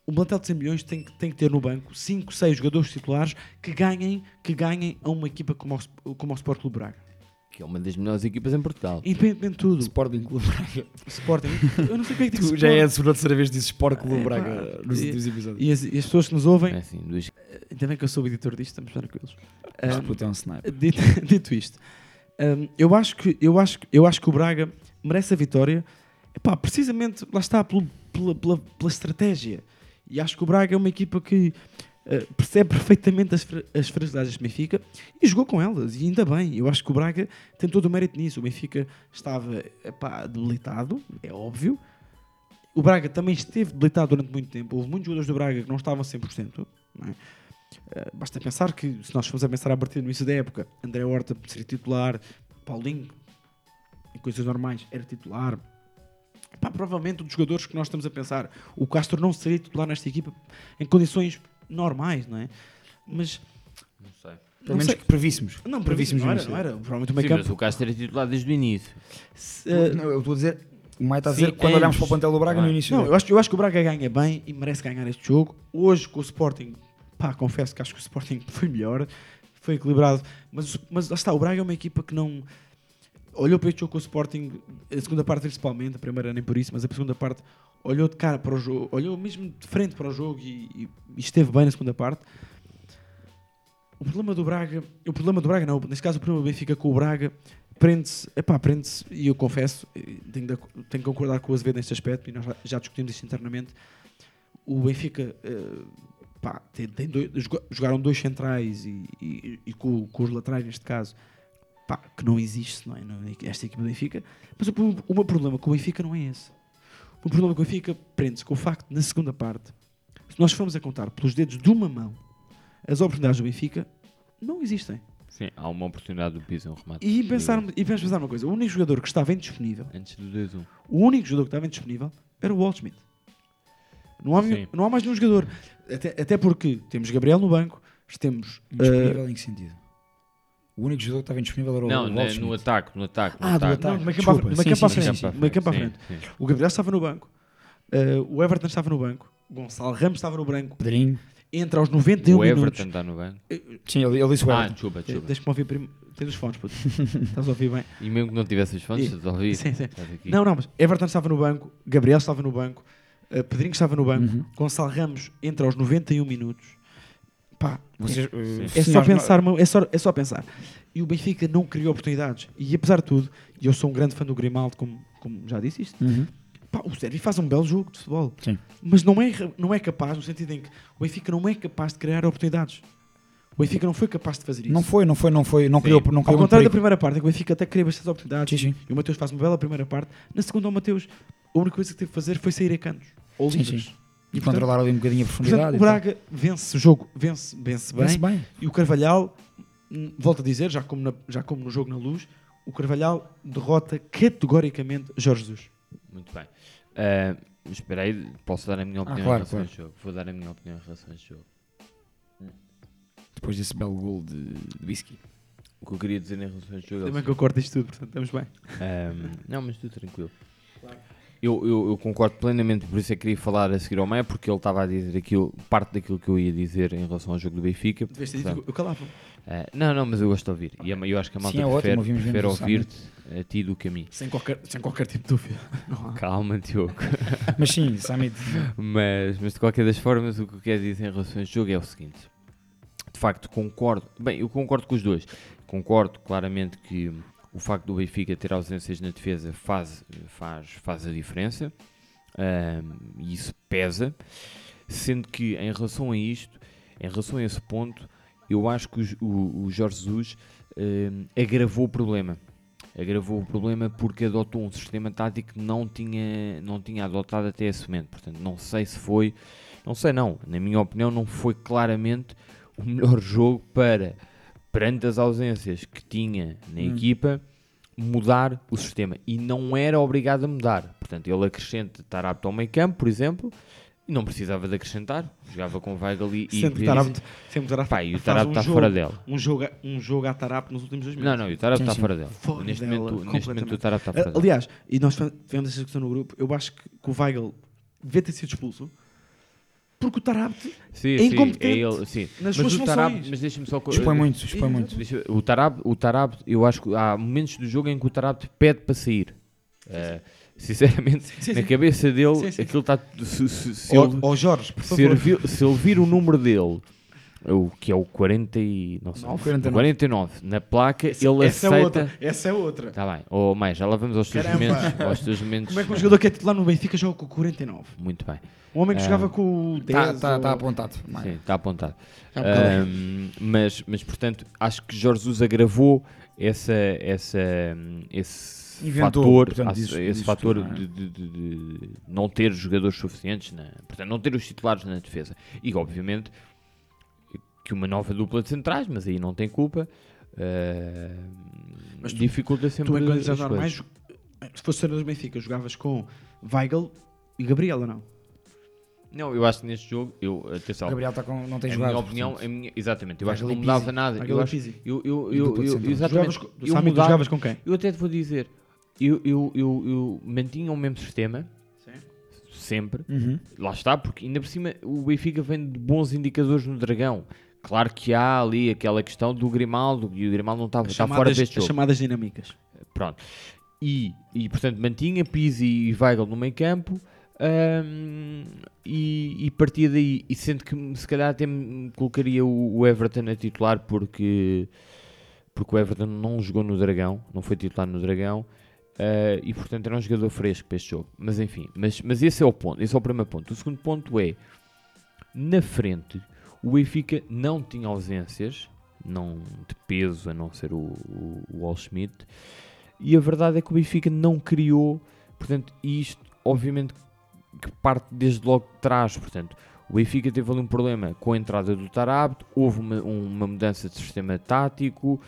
Um plantel de 100 milhões tem que, tem que ter no banco 5, 6 jogadores titulares que ganhem, que ganhem a uma equipa como o, como o Sport Clube Braga. Que é uma das melhores equipas em Portugal. Independentemente de tudo, Sporting Clube Braga. Sporting, eu não sei o que é que Tu já é a segunda ou terceira vez que dizes Sport Clube É, Braga pá, nos últimos episódios. E as, e as pessoas que nos ouvem, É assim, dois... ainda bem que eu sou o editor disto, estamos tranquilos. Este Ah, puto é um sniper. Dito, dito isto, hum, eu, acho que, eu, acho, eu acho que o Braga merece a vitória Epá, precisamente, lá está, pelo- pela, pela, pela estratégia. E acho que o Braga é uma equipa que eh, percebe perfeitamente as, as fragilidades do Benfica e jogou com elas. E ainda bem, eu acho que o Braga tem todo o mérito nisso. O Benfica estava epá, debilitado, é óbvio. O Braga também esteve debilitado durante muito tempo. Houve muitos jogadores do Braga que não estavam 100%. Não é? Eh, basta pensar que, se nós formos a pensar a partir do início da época, André Horta seria titular, Paulinho, em coisas normais, era titular. Pá, provavelmente um dos jogadores que nós estamos a pensar, o Castro não seria titular nesta equipa em condições normais, não é? Mas Não sei. Pelo menos sei. que prevíssemos. não, prevíssemos não era, não era. Provavelmente o meio Sim, mas campo. o Castro era titular desde o início. se, eh, Não, eu estou a dizer, o Maia está a Sim, dizer que quando ambos. olhamos para o plantel do Braga Ah. no início. Não, eu acho, eu acho que o Braga ganha bem e merece ganhar este jogo. Hoje, com o Sporting, pá, confesso que acho que o Sporting foi melhor, foi equilibrado. Mas, mas lá está, o Braga é uma equipa que não. Olhou para este jogo com o Sporting, a segunda parte principalmente, a primeira nem por isso, mas a segunda parte olhou de cara para o jogo, olhou mesmo de frente para o jogo e, e- esteve bem na segunda parte. O problema do Braga, o problema do Braga não, neste caso o problema do Benfica com o Braga prende-se, prende-se, e eu confesso, eh, tenho, de, tenho que concordar com o Azevedo neste aspecto, e nós já, já discutimos isto internamente, o Benfica, eh, pá, tem, tem dois- joga- jogaram dois centrais e, e- e com, com os laterais neste caso, pá, que não existe, não é, esta equipa do Benfica, mas o, o meu problema com o Benfica não é esse. O problema com o Benfica prende-se com o facto, de, na segunda parte, se nós formos a contar pelos dedos de uma mão, as oportunidades do Benfica não existem. Sim, há uma oportunidade do piso, um remate. E, pensar, e vamos pensar uma coisa: o único jogador que estava indisponível, Antes do 2-1. o único jogador que estava indisponível era o Waldschmidt. Não há, Sim. não há mais nenhum jogador. Até, até porque temos Gabriel no banco, temos. Indisponível eh, em que sentido? O único jogador que estava indisponível era o Não, Waldschmidt. no ataque, no ataque. No ah, do ataque. Não, meio campo à- frente. meio campo frente. O Gabriel estava no banco, eh, o Everton estava no banco, o Gonçalo Ramos estava no branco. Pedrinho. Entra aos 91 O Everton minutos. está no banco. Sim, ele, ele disse o Ah, Everton. desculpa, Eh, desculpa. Deixa-me ouvir primeiro. Tens os fones, puto. Estás a ouvir bem? E mesmo que não tivesse os fones, estás a ouvir? Sim, sim. Não, não, mas Everton estava no banco, Gabriel estava no banco, eh, Pedrinho estava no banco, Uhum. Gonçalo Ramos entra aos 91 minutos. Pá, Vocês, é sim, só nós- pensar, é só, é só pensar. E o Benfica não criou oportunidades. E apesar de tudo, e eu sou um grande fã do Grimaldo, como, como já disse isto, Uhum. pá, o Sérgio faz um belo jogo de futebol. Sim. Mas não é, não é capaz, no sentido em que o Benfica não é capaz de criar oportunidades. O Benfica não foi capaz de fazer isso. Não foi, não foi, não foi. Não criou, não Ao criou muito contrário da primeira parte, o Benfica até cria bastantes oportunidades. Sim, sim. E o Mateus faz uma bela primeira parte. Na segunda, o Mateus, a única coisa que teve que fazer foi sair a cantos. Ou Sim, livres. sim. E, E portanto, controlar ali um bocadinho a portanto, profundidade. o e tal. Braga vence o jogo, vence, vence bem. Vence bem. E o Carvalhal, hum, volto a dizer, já como, na- já como no jogo na luz, o Carvalhal derrota categoricamente Jorge Jesus. Muito bem. Ah, mas espera aí, posso dar a minha opinião claro, em relação claro. a este jogo. Vou dar a minha opinião em relação a este jogo. Depois desse belo gol de, de whisky. O que eu queria dizer em relação a este jogo é o Também que eu corto isto tudo, portanto, estamos bem. Ahm, não, mas tudo tranquilo. Eu, eu, eu concordo plenamente, por isso é que queria falar a seguir ao Maia, porque ele estava a dizer aquilo, parte daquilo que eu ia dizer em relação ao jogo do Benfica. Devias ter dito, eu calava. ah, não, não, mas eu gosto de ouvir. E a- eu acho que a malta Sim, é ótimo, prefere, ouvimos prefere ouvir-te a ti do que a mim. Sem qualquer, sem qualquer tipo de dúvida. Calma, Diogo. Mas sim, Samit. mas, mas de qualquer das formas, o que eu quero dizer em relação a este jogo é o seguinte: de facto, concordo. Bem, eu concordo com os dois. Concordo claramente que o facto do Benfica ter ausências na defesa faz, faz, faz a diferença. Ahm, e isso pesa. Sendo que, em relação a isto, em relação a esse ponto, eu acho que o, o, o Jorge Jesus ahm, agravou o problema. Agravou o problema porque adotou um sistema tático que não tinha, não tinha adotado até esse momento. Portanto, não sei se foi, não sei não, na minha opinião, não foi claramente o melhor jogo para, perante as ausências que tinha na Hum. equipa, mudar o sistema. E não era obrigado a mudar. Portanto, ele acrescenta estar apto ao meio campo, por exemplo, e não precisava de acrescentar. Jogava com Weigl e... sempre Tarap Pá, e o faz Tarap um está fora dela. Um jogo, a- um jogo a Tarap nos últimos dois Não, minutos. não, e o Tarap Sim, está fora dela. Fora neste, dela, momento, neste momento o está fora dela. Aliás, e nós tivemos essa discussão no grupo, eu acho que, que o Weigl devia ter sido expulso porque o Tarap Sim, é sim, incompetente é ele, sim. nas Mas suas o Tarab, mas deixa-me só... Expõe muito, expõe muito. Deixa- o Tarab, o Tarab, eu acho que há momentos do jogo em que o Tarab pede para sair. Eh, sinceramente, Sim, na sim. cabeça dele, Sim, sim. aquilo está. Se, se- se ele, ó Jorge, por se, favor. ele vir, se ele vir o número dele o que é o 40 e, não sei, 49. 49. Na placa, ele essa é aceita. outra. Essa é outra. Está bem. Ou mais, já lá vamos aos teus Caramba. momentos. Aos teus momentos. Como é que um jogador que é titular no Benfica joga com o 49? Muito bem. Um homem que Ah. jogava com o 10. Está tá, ou- tá apontado. Sim, está apontado. Ahm, mas, mas, portanto, acho que Jorge Jesus agravou essa, essa, esse Inventou, fator, portanto, esse, disso- esse disso fator tudo, não é? de, de- de- de não ter jogadores suficientes, na, portanto, não ter os titulares na defesa. E, obviamente, que uma nova dupla de centrais, mas aí não tem culpa, ah, Mas tu- dificulta sempre Tu em as normais, se fosse ser do Benfica, jogavas com Weigl e Gabriel ou não? Não, eu acho que neste jogo, eu, atenção, O Gabriel tá com, não tem a jogado. minha opinião, a minha- exatamente, eu Vai acho que não mudava Pizzi. nada. Eu, acho, eu, eu, eu, eu- central. exatamente, Jogavas eu mudava- jogavas com quem? Eu até te vou dizer, eu, eu, eu, eu mantinha o mesmo sistema, sempre, Uhum. lá está, porque ainda por cima o Benfica vem de bons indicadores no Dragão. Claro que há ali aquela questão do Grimaldo, e o Grimaldo não estava As está fora deste as jogo. chamadas dinâmicas. Pronto. E, e portanto mantinha Pizzi e Weigl no meio campo ahm, e, e partia daí. E sendo que se calhar até colocaria o, o Everton a titular porque, porque o Everton não jogou no Dragão, não foi titular no Dragão. ah, e portanto era um jogador fresco para este jogo. Mas enfim, mas, mas esse é o ponto, esse é o primeiro ponto. O segundo ponto é na frente o Benfica não tinha ausências, não de peso, a não ser o, o, o Schmidt. E a verdade é que o Benfica não criou, portanto, isto obviamente que parte desde logo de trás, portanto, o Benfica teve ali um problema com a entrada do Tarabt, houve uma, uma mudança de sistema tático,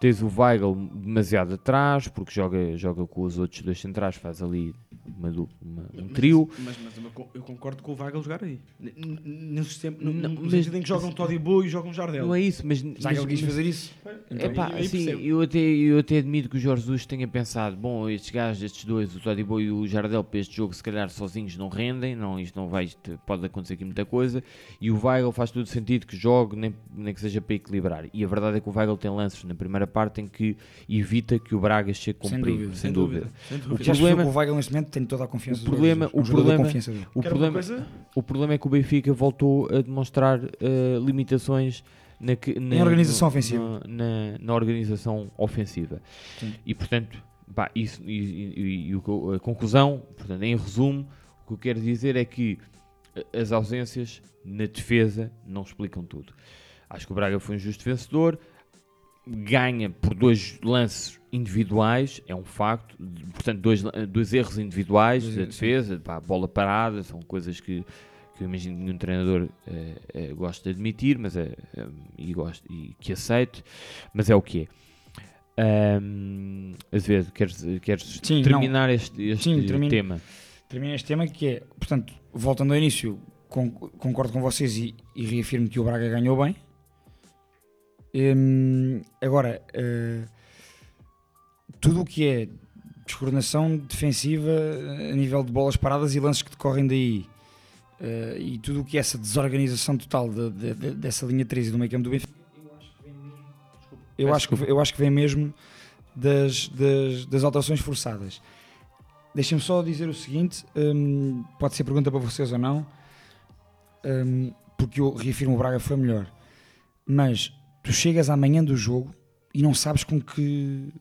tens o Weigl demasiado atrás, porque joga, joga com os outros dois centrais, faz ali uma, uma- um trio. Mas, mas eu co- eu concordo com o Weigl jogar aí. N- n- No, Não, no mas- sentido em que jogam Todibo e jogam Jardel. Não é isso, mas... Já mas- que ele quis mas- fazer isso. Então, Epá, aí assim, eu até, eu até admito que o Jorge Jesus tenha pensado, bom, estes gajos, estes dois, o Todibo e o Jardel, para este jogo, se calhar sozinhos não rendem, não, isto não vai, isto pode acontecer aqui muita coisa, e o Weigl faz todo sentido que jogue, nem, nem que seja para equilibrar. E a verdade é que o Weigl tem lances na primeira parte em que evita que o Braga chegue com Sem perigo, dúvida, sem, sem dúvida. dúvida. Sem O dúvida. Se problema- percebeu que o Weigl neste momento tem toda a confiança O do problema-. É um o problema- confiança dele. O problema, o problema é que o Benfica voltou a demonstrar eh, limitações na, que- na- organização no- ofensiva. no- Na, na organização ofensiva. Sim. E portanto, pá, isso, e, e- e a conclusão, portanto, em resumo, o que eu quero dizer é que a- as ausências na defesa não explicam tudo. Acho que o Braga foi um justo vencedor, ganha por dois lances individuais, é um facto, portanto, dois, dois erros individuais da defesa, pá, bola parada, são coisas que, que eu imagino que nenhum treinador eh, eh, gosta de admitir, mas é, eh, e, gosto, e que aceite, mas é o que é. Ahm, Azevedo, queres, queres Sim, terminar este, este Sim, termino. tema? Termina este tema que é, portanto, voltando ao início, con- concordo com vocês e, e reafirmo que o Braga ganhou bem. Hum, agora, eh, tudo o que é descoordenação defensiva eh, a nível de bolas paradas e lances que decorrem daí eh, e tudo o que é essa desorganização total de- de- de- dessa linha 13 do meio campo do Benfica, eu acho que, eu acho que vem mesmo das, das, das alterações forçadas. Deixem-me só dizer o seguinte: hum, pode ser pergunta para vocês ou não, hum, porque eu reafirmo o Braga foi melhor, mas tu chegas amanhã do jogo e não sabes com que.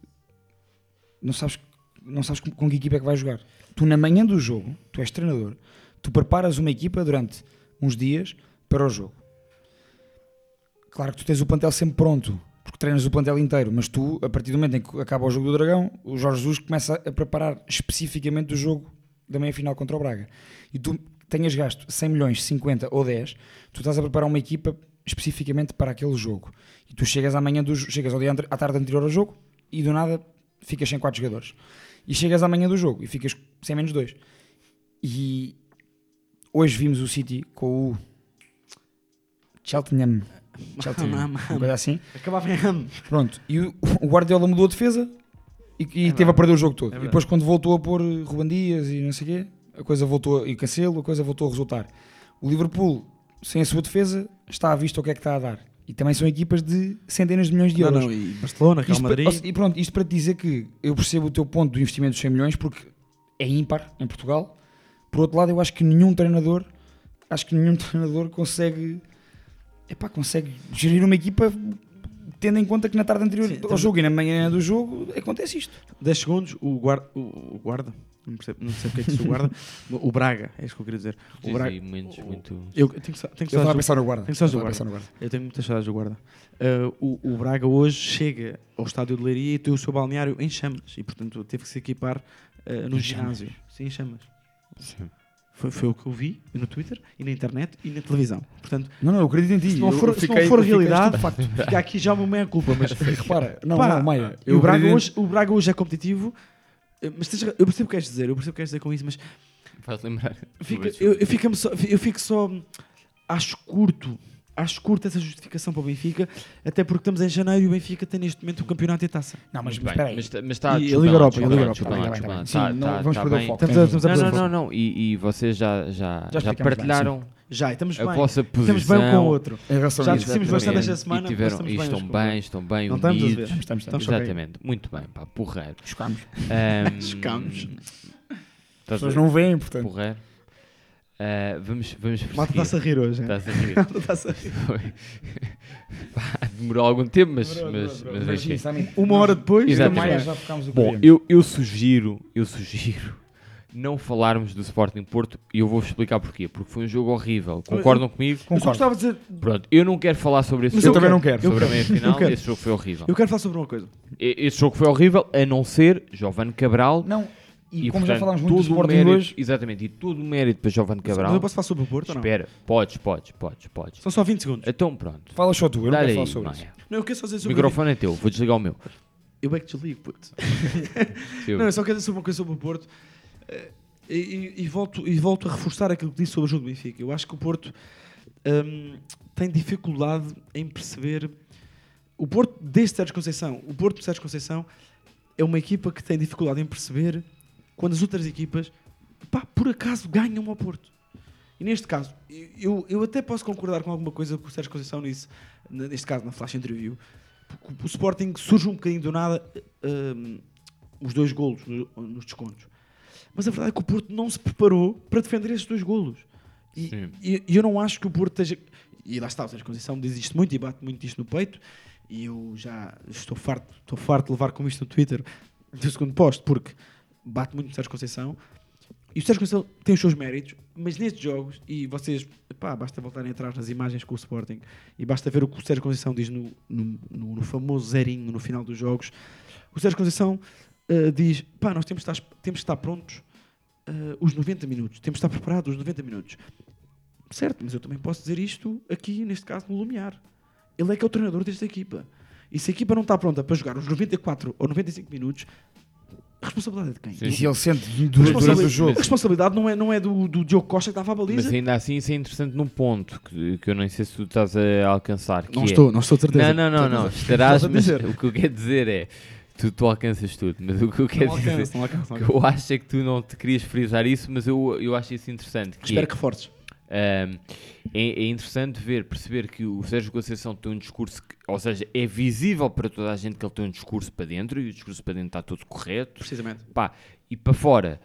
Não sabes, não sabes com, com que equipa é que vais jogar. Tu, na manhã do jogo, tu és treinador, tu preparas uma equipa durante uns dias para o jogo. Claro que tu tens o plantel sempre pronto, porque treinas o plantel inteiro, mas tu, a partir do momento em que acaba o jogo do Dragão, o Jorge Jesus começa a preparar especificamente o jogo da meia-final contra o Braga. E tu tenhas gasto 100 milhões, 50 ou 10, tu estás a preparar uma equipa especificamente para aquele jogo. E tu chegas amanhã do chegas ao dia à tarde anterior ao jogo e do nada ficas sem 4 jogadores. E chegas amanhã do jogo e ficas sem menos 2. E hoje vimos o City com o Cheltenham. Cheltenham, uma coisa assim. Acabava em ham. Pronto, e o, Guardiola mudou a defesa e, e teve a perder o jogo todo. e depois, quando voltou a pôr Ruban Dias e não sei o quê, a coisa voltou, e Cancelo, a coisa voltou a resultar. O Liverpool, sem a sua defesa, está à vista o que é que está a dar. E também são equipas de centenas de milhões de Não, euros. não, e Barcelona, Real Isto para- Madrid. e pronto, isto para te dizer que eu percebo o teu ponto do investimento de 100 milhões porque é ímpar em Portugal. Por outro lado, eu acho que nenhum treinador, acho que nenhum treinador consegue epá, consegue gerir uma equipa tendo em conta que na tarde anterior Sim, ao jogo e na manhã do jogo acontece isto. 10 segundos, o guarda, o, o guarda não, percebo, não sei porque é que disse o guarda, o Braga, é isso que eu queria dizer. O Braga, aí momentos muito. eu tenho que, tenho que Eu estava a pensar no guarda. Tem que só Eu estava a jogar. pensar no guarda. Eu tenho muitas saudades do guarda. Uh, o, o Braga hoje chega ao estádio de Leiria e tem o seu balneário em chamas e, portanto, teve que se equipar uh, no ginásio. Sim, em chamas. Sim. Foi, foi o que eu vi no Twitter e na internet e na televisão. Portanto, Não, não, eu acredito em ti. se não for, se não for realidade, fica aqui já uma meia culpa. Mas Repara, não, Pá, não, Maia. o, Braga acredito- hoje, o Braga hoje é competitivo. uh, Mas tens eu percebo o que queres dizer, eu percebo o que queres dizer com isso, mas Faz lembrar. Fica- eu, eu, fico só, eu fico só. Acho curto. Acho curto essa justificação para o Benfica, até porque estamos em janeiro e o Benfica tem neste momento o campeonato em taça. Não, mas, espera aí. mas, mas está. E a Liga Europa, a Liga Europa. Tá tá vamos tá perder o foco. Estamos a- estamos a Não, não, não. E, e vocês já, já, Já já, explicamos bem, partilharam Já, e estamos a bem. vossa Estamos posição. bem um com o outro. Em relação Já a isso, discutimos bastante esta semana, e, tiveram, mas e estamos estão bem, bem, estão bem Não estamos a ver. unidos. Estamos, estamos, estamos. Estamos bem. Exatamente, muito bem, pá, porreiro. Chocámos. Ahm, Chocámos. As a pessoas não veem, portanto. Porreiro. Ah, vamos, vamos prosseguir. está-se a rir hoje. hein? Estás a rir. Está-se a rir. Pá, demorou algum tempo, mas, Demorou, mas, demorou, mas enfim. Sammy, Uma hora depois, Exatamente. Já ficámos o Bom, eu, eu sugiro, eu sugiro não falarmos do Sporting Porto e eu vou explicar porquê. Porque foi um jogo horrível. Concordam comigo? Eu só Concordo. gostava de dizer. Pronto, eu não quero falar sobre esse Mas eu jogo. também não quero. Sobre Eu a meia quero. final, Eu quero. esse jogo foi horrível. Eu quero falar sobre uma coisa. Esse jogo foi horrível, a não ser Giovanni Cabral. Não, e, E, como já portanto, falámos muito do o Sporting mérito, hoje, Exatamente, e todo o mérito para Mas Cabral. eu posso falar sobre o Porto ou não? Espera, podes, podes, podes, podes. São só 20 segundos. Então pronto. fala só tu, eu não quero falar sobre isso. Maia. Não, eu quero só dizer O sobre microfone é teu, vou desligar o meu. Eu é que desligo, puto. Não, eu só quero dizer sobre uma coisa sobre o Porto. Eh, E, e- e volto, e volto a reforçar aquilo que disse sobre o jogo do Benfica. Eu acho que o Porto hum, tem dificuldade em perceber. O Porto, desde Sérgio Conceição, o Porto de Sérgio Conceição é uma equipa que tem dificuldade em perceber quando as outras equipas, pá, por acaso ganham ao Porto. E neste caso, eu, eu até posso concordar com alguma coisa que o Sérgio Conceição disse, n- neste caso na flash interview, porque o Sporting surge um bocadinho do nada hum, os dois golos no- nos descontos. Mas a verdade é que o Porto não se preparou para defender esses dois golos. E, e- e eu não acho que o Porto esteja. E lá está, o Sérgio Conceição diz isto muito e bate muito isto no peito. E eu já estou farto, estou farto de levar com isto no Twitter do segundo posto, porque bate muito no Sérgio Conceição. E o Sérgio Conceição tem os seus méritos, mas nestes jogos, e vocês, pá, basta voltarem atrás nas imagens com o Sporting e basta ver o que o Sérgio Conceição diz no, no, no- no famoso zerinho no final dos jogos. O Sérgio Conceição uh, diz: pá, nós temos que estar, temos que estar prontos uh, os 90 minutos, temos que estar preparados os 90 minutos. Certo, mas eu também posso dizer isto aqui, neste caso, no Lumiar. Ele é que é o treinador desta equipa. E se a equipa não está pronta para jogar os 94 ou 95 minutos, a responsabilidade é de quem? Sim, E se ele sente A durante, durante o responsabilidade, jogo, a responsabilidade não é, não é do, do Diogo Costa que estava a baliza. Mas ainda assim isso é interessante num ponto que, que eu nem sei se tu estás a alcançar. Que não é- estou, não estou de certeza. Não, não, não, não. Estás a- Estarás, a mas dizer. o que eu quero dizer é. Tu, tu alcanças tudo, mas o que eu quero Não dizer. alcanço, não alcanço, que eu acho é que tu não te querias frisar isso, mas eu, eu acho isso interessante. Que Espero é, que reforces. É, é interessante ver, perceber que o Sérgio Conceição tem um discurso, que, ou seja, é visível para toda a gente que ele tem um discurso para dentro e o discurso para dentro está todo correto Precisamente. pá, e para fora.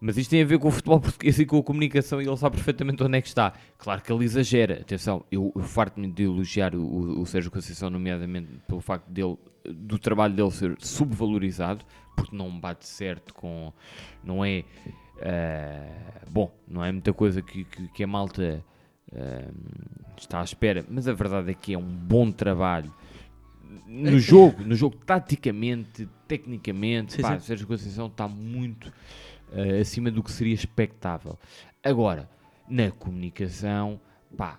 Mas isto tem a ver com o futebol português e com a comunicação e ele sabe perfeitamente onde é que está. Claro que ele exagera. Atenção, eu, eu farto-me de elogiar o, o, o Sérgio Conceição, nomeadamente pelo facto dele, do trabalho dele ser subvalorizado, porque não bate certo com. Não é. Eh, bom, não é muita coisa que, que, que a malta eh, está à espera, mas a verdade é que é um bom trabalho no jogo, no jogo taticamente, tecnicamente, Sim, pá, sim. Sérgio Conceição está muito eh, acima do que seria expectável. Agora, na comunicação, pá,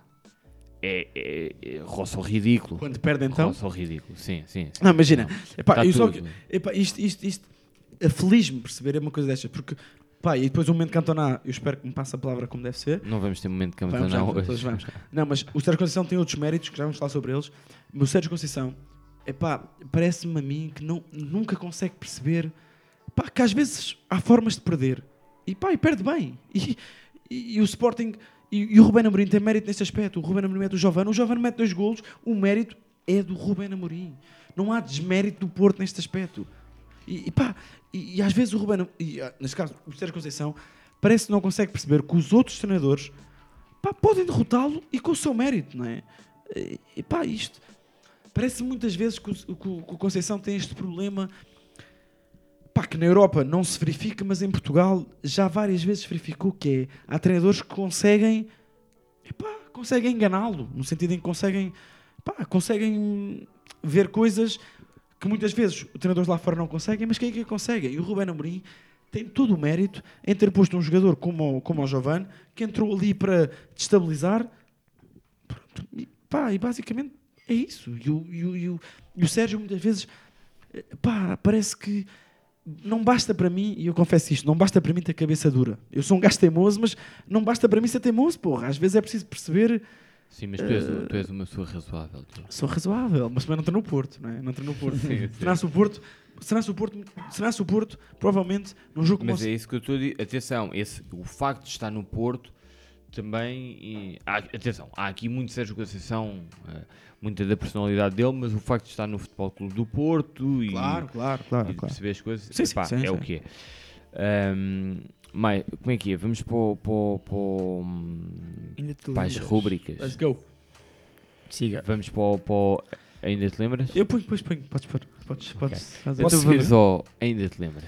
é, é, é roça o ridículo. Quando perde então. Roça o ridículo, sim, sim. sim. Não, imagina. Epá, Tá só epá, isto, isto, isto aflige-me perceber uma coisa destas, porque pá, e depois o momento Cantona, eu espero que me passe a palavra como deve ser. Não vamos ter momento de Vamos, vamos, hoje. vamos. Não, mas o Sérgio Conceição tem outros méritos que já vamos falar sobre eles. Mas o Sérgio Conceição, epá, parece-me a mim que não, nunca consegue perceber pá, que às vezes há formas de perder. E pá, e perde bem. E, e- e o Sporting e, e o Rubén Amorim tem mérito neste aspecto. O Rubén Amorim mete o Giovano, o Giovano mete dois golos. O mérito é do Rubén Amorim. Não há desmérito do Porto neste aspecto. E, e pá, e, e às vezes o Rubén, e, ah, neste caso o Sérgio Conceição, parece que não consegue perceber que os outros treinadores pá, podem derrotá-lo e com o seu mérito, não é? E, pá, isto. Parece muitas vezes que o, o- Conceição tem este problema. Pá, que na Europa não se verifica, mas em Portugal já várias vezes verificou que é. Há treinadores que conseguem. Epá, conseguem enganá-lo. No sentido em que conseguem. Pá, conseguem ver coisas que muitas vezes os treinadores lá fora não conseguem, mas quem é que consegue? E o Rubén Amorim tem todo o mérito em ter posto um jogador como, como o Giovane, que entrou ali para destabilizar. Pronto, e, pá, e basicamente é isso. E o, e o- e o- e o Sérgio muitas vezes, eh, pá, parece que não basta para mim, e eu confesso isto, não basta para mim ter cabeça dura. Eu sou um gajo teimoso, mas não basta para mim ser teimoso, porra. Às vezes é preciso perceber, Sim, mas tu és, tu és uma pessoa razoável. tu. sou razoável, mas também não estou no Porto, não é? Não estou no Porto. Sim, sim. Será-se o Porto, será-se o Porto, será-se o Porto, provavelmente, num jogo Mas é isso que eu estou a dizer. Atenção, esse, o facto de estar no Porto também. e- há- atenção, há aqui muito Sérgio Conceição, eh, muita da personalidade dele, mas o facto de estar no Futebol Clube do Porto e, Claro, claro, e claro, de claro. perceber as coisas, Sim, epá, sim, é sim. o que é. Ahm, Mai, como é que é? Vamos para, o- para, para, hum, para as lembras? rubricas. Let's go. Siga. Vamos para, o- para Ainda te lembras? Eu ponho, depois ponho, podes pôr, podes, podes fazer. Então vamos seguir? ao Ainda te lembras.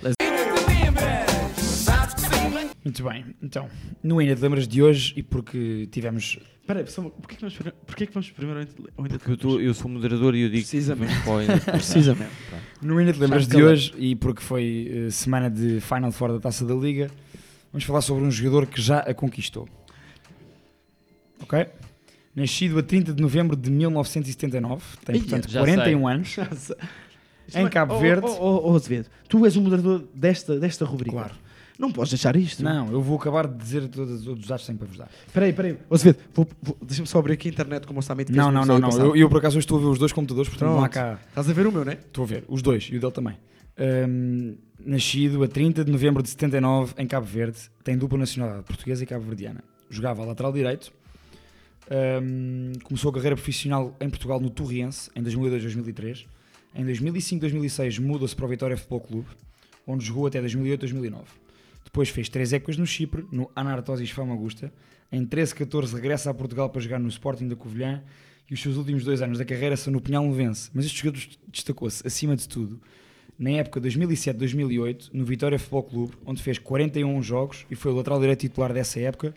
Muito bem, então, no Ainda te lembras de hoje e porque tivemos. Espera aí, porquê que vamos, primeiro- porquê que vamos primeiro ao ainda- te Porque eu, tô- eu sou moderador e eu digo que Precisamente. vamos para o Ainda te lembras. Precisamente. No Ainda te lembras de hoje e porque foi eh, semana de Final Four da Taça da Liga, vamos falar sobre um jogador que já a conquistou. Ok? Nascido a 30 de novembro de 1979, tem Ia, portanto já 41 anos. Em Cabo Verde. Oh, oh, oh, Azevedo, tu és o moderador desta, desta rubrica. Claro. Não podes deixar isto. Não, eu vou acabar de dizer todos, todos os dados sem para vos dar. Espera aí, espera aí. Azevedo, vou- vou- deixa-me só abrir aqui a internet como orçamento. Não, não, não, não. Eu, eu por acaso hoje estou a ver os dois computadores, portanto não há cá. Estás a ver o meu, não é? Estou a ver, os dois e o dele também. Ahm, nascido a 30 de novembro de 79 em Cabo Verde, tem dupla nacionalidade portuguesa e cabo-verdiana. Jogava a lateral direito. Ahm, começou a carreira profissional em Portugal no Torriense em 2002-2003. Em 2005-2006 muda-se para o Vitória Futebol Clube, onde jogou até 2008-2009. Depois fez três épocas no Chipre, no Anartosis Famagusta. Em 13-14 regressa a Portugal para jogar no Sporting da Covilhã e os seus últimos dois anos da carreira são no Pinhal Novense. Mas este jogador destacou-se, acima de tudo, na época 2007-2008, no Vitória Futebol Clube, onde fez 41 jogos e foi o lateral direito titular dessa época,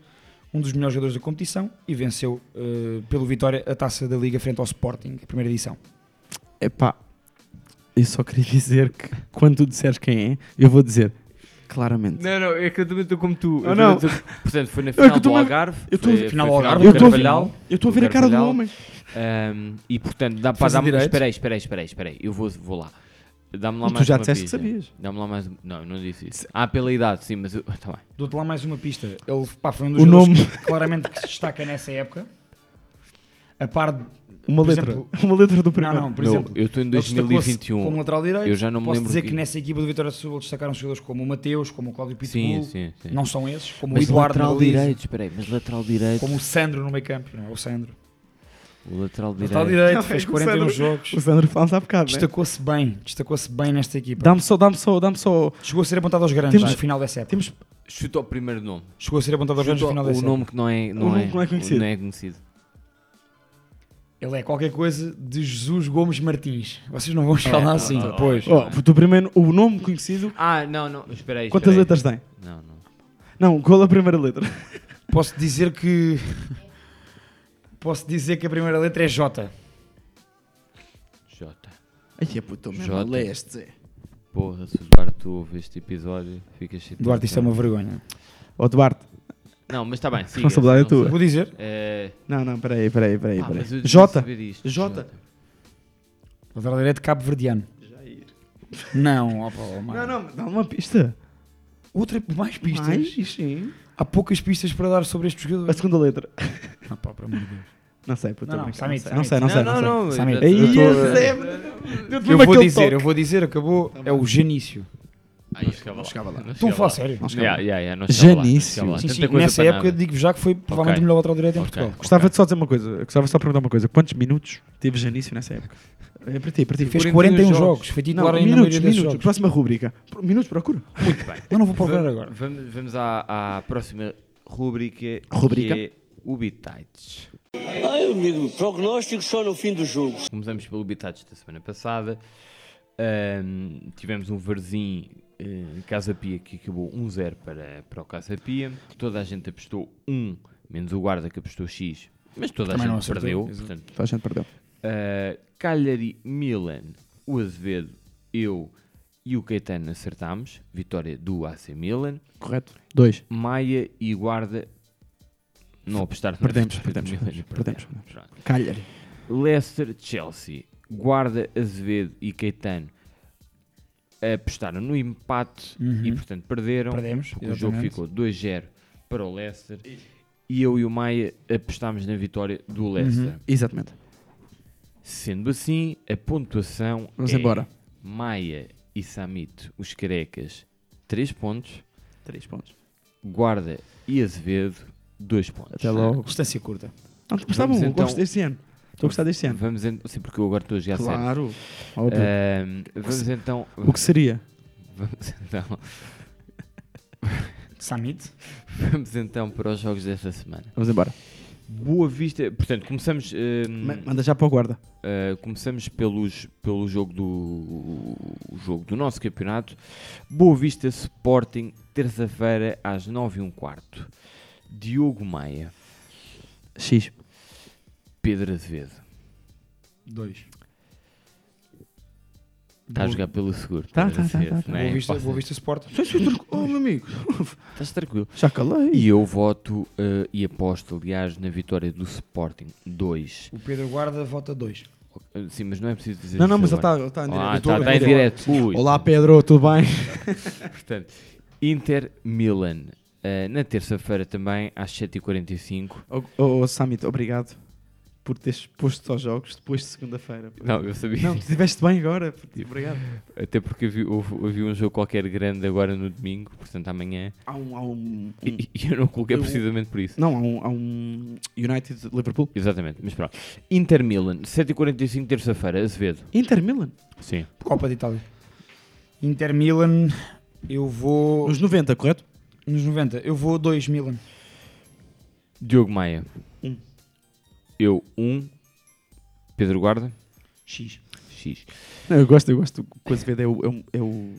um dos melhores jogadores da competição e venceu eh, pelo Vitória a taça da Liga frente ao Sporting, a primeira edição. Epá, eu só queria dizer que quando tu disseres quem é, eu vou dizer claramente. Não, não, é que eu também estou como tu. Ah, Eu não. tô- portanto, foi na que final do Algarve. eu tô- foi- final do Algarve, Eu estou a ver- estou a do ver a cara do homem. Ahm, e portanto, dá para direito. Espera aí, espera aí, espera aí, espera aí, espera aí. Eu vou, vou lá. Dá-me lá E tu mais já uma disseste que pista. sabias. Dá-me lá mais. Não, eu não disse isso. Ah, pela idade, sim, mas eu. Tá bem. Dou-te lá mais uma pista. Ele pá, foi um dos O jogadores nome. que claramente que se destaca nessa época. A par de. Uma por letra. exemplo- Uma letra do primeiro. Não, não, por Meu, exemplo. eu estou em ele destacou-se 2021. Como lateral direito. Eu já não me Posso lembro dizer que- que nessa equipa do Vitória de Setúbal destacaram jogadores como o Mateus, como o Cláudio Sim, Pitbull. sim, sim. Não são esses. Como Mas o Eduardo lateral direito, espera aí, mas lateral direito. Como o Sandro no meio campo. Não é o Sandro. O lateral Lateral direito. direito, Não, fez é que o 41 Sandro- jogos. O Sandro fala há bocado, né? Destacou-se bem. Destacou-se bem nesta equipa. Dá-me só, dá-me só, dá-me só. Chegou a ser apontado aos grandes Temos- no final dessa época. Temos Chuta o primeiro nome. Chegou a ser apontado aos grandes no final o dessa época. nome que não é, não, é, não é conhecido. Não é conhecido. Ele é qualquer coisa de Jesus Gomes Martins. Vocês não vão É, falar assim oh, depois. Oh, tu primeiro, o nome conhecido, Ah, não, não. Espera aí. quantas espera aí. letras tem? Não, não. Não, qual é a primeira letra? Posso dizer que. Posso dizer que a primeira letra é J. Jota. Ai, é puto, Jota. leste, Zé. Porra, se o Duarte tu ouve este episódio, ficas chateado. Duarte, isto é uma vergonha. Ó, Duarte. Não, mas está bem, siga. Responsabilidade é não tua. sei. Vou dizer. É... Não, não, peraí, peraí, peraí. pá, peraí. mas eu devia Jota. saber isto. Jota. Lateral direito Cabo Verdeano. Não, opa, oh, mano. Não, não, dá uma pista. Outra, mais pistas. Mais? Sim. Há poucas pistas para dar sobre este jogador. A segunda letra. Pá, pelo amor de Deus. Não sei, puto. Não, não, Samit, não sei, Samit. não sei, Não, não sei. não, não. Samir. eu- tô- Eu vou dizer, eu vou dizer, acabou. É o Janício. Ai, não chegava lá. chegava lá. Não Estão a falar sério? Yeah, yeah, yeah, não não Janício. lá. Sim, sim. Nessa época nada. digo já que foi provavelmente Ok. o melhor lateral direito em. Portugal. Gostava de só dizer uma coisa. Gostava só de perguntar uma coisa. Quantos minutos teve Janício nessa época? É para ti, para ti. Fez 41 41 jogos. jogos. Foi Não, titular na minutos, maioria minutos. jogos. Próxima rúbrica. Minutos, procura. Muito bem. Eu não vou procurar agora. Vamos, vamos à, à próxima rúbrica. Rúbrica. O Bitites. Ai, amigo, prognóstico só no fim do jogo. Começamos pelo Bitates da semana passada. Ahm, tivemos um Varzim eh, Casa Pia que acabou 1-0 para, para o Casa Pia. Toda a gente apostou 1, menos o guarda que apostou X, mas toda Também a gente perdeu. Portanto, Toda a gente perdeu. Uh, Cagliari, Milan, o Azevedo, eu e o Caetano acertámos. Vitória do AC Milan. Correto. Dois. Maia e Guarda não apostaram na Perdemos, perdemos, perdemos, perdemos. Cagliari. Leicester, Chelsea, Guarda, Azevedo e Caetano apostaram no empate Uhum. e portanto perderam. Perdemos, porque o jogo ficou 2-0 para o Leicester. E eu e o Maia apostámos na vitória do Leicester. Uhum. Exatamente. Sendo assim, a pontuação Vamos é embora. Maia e Samit, os carecas, 3 pontos. Três pontos. Guarda e Azevedo, 2 pontos. Até logo. Distância curta. Não, está bom, então- gosto deste ano. Estou a gostar deste ano. Vamos en- Sim, porque eu agora estou a jogar. Claro. Óbvio. Ahm, vamos então. O que seria? Vamos então, Summit. vamos então para os jogos desta semana. Vamos embora. Boa Vista, portanto, começamos, Ma- Manda já para o guarda. Uh, começamos pelos, pelo jogo do, o jogo do nosso campeonato. Boa Vista Sporting, terça-feira às 9 h quarto. Diogo Maia, X. Pedro Azevedo. 2. Está a jogar pelo seguro. Tá, tá, tá, tá, tá. é? Boa Vista, Sport. Oh, meu amigo. Estás tranquilo. Já calei. E eu voto uh, e aposto, aliás, na vitória do Sporting 2. O Pedro Guarda vota 2. Uh, sim, mas não é preciso dizer Não, não, mas ele está tá em Ah, direto. tô- tá. Olá, Pedro, tudo bem? Portanto, Inter Milan. Uh, na terça-feira também, às 7h45. Oh, oh, oh, Samit, obrigado por teres posto aos jogos depois de segunda-feira. Não, eu sabia. Não, tu estiveste bem agora. Obrigado. Até porque havia, houve, havia um jogo qualquer grande agora no domingo, portanto amanhã. Há um. Há um, um- E, e eu não coloquei Eu- precisamente por isso. não, há um, há um United Liverpool. Exatamente, mas pronto. Inter Milan, 7h45, terça-feira, Azevedo. Inter Milan. Sim. Copa de Itália. Inter Milan. Eu vou. Nos 90, correto? Nos 90. Eu vou 2 Milan. Diogo Maia. Um. Eu, 1. Um. Pedro Guarda, X. X. Não, eu gosto, eu gosto. O Azevedo é o, é o, é o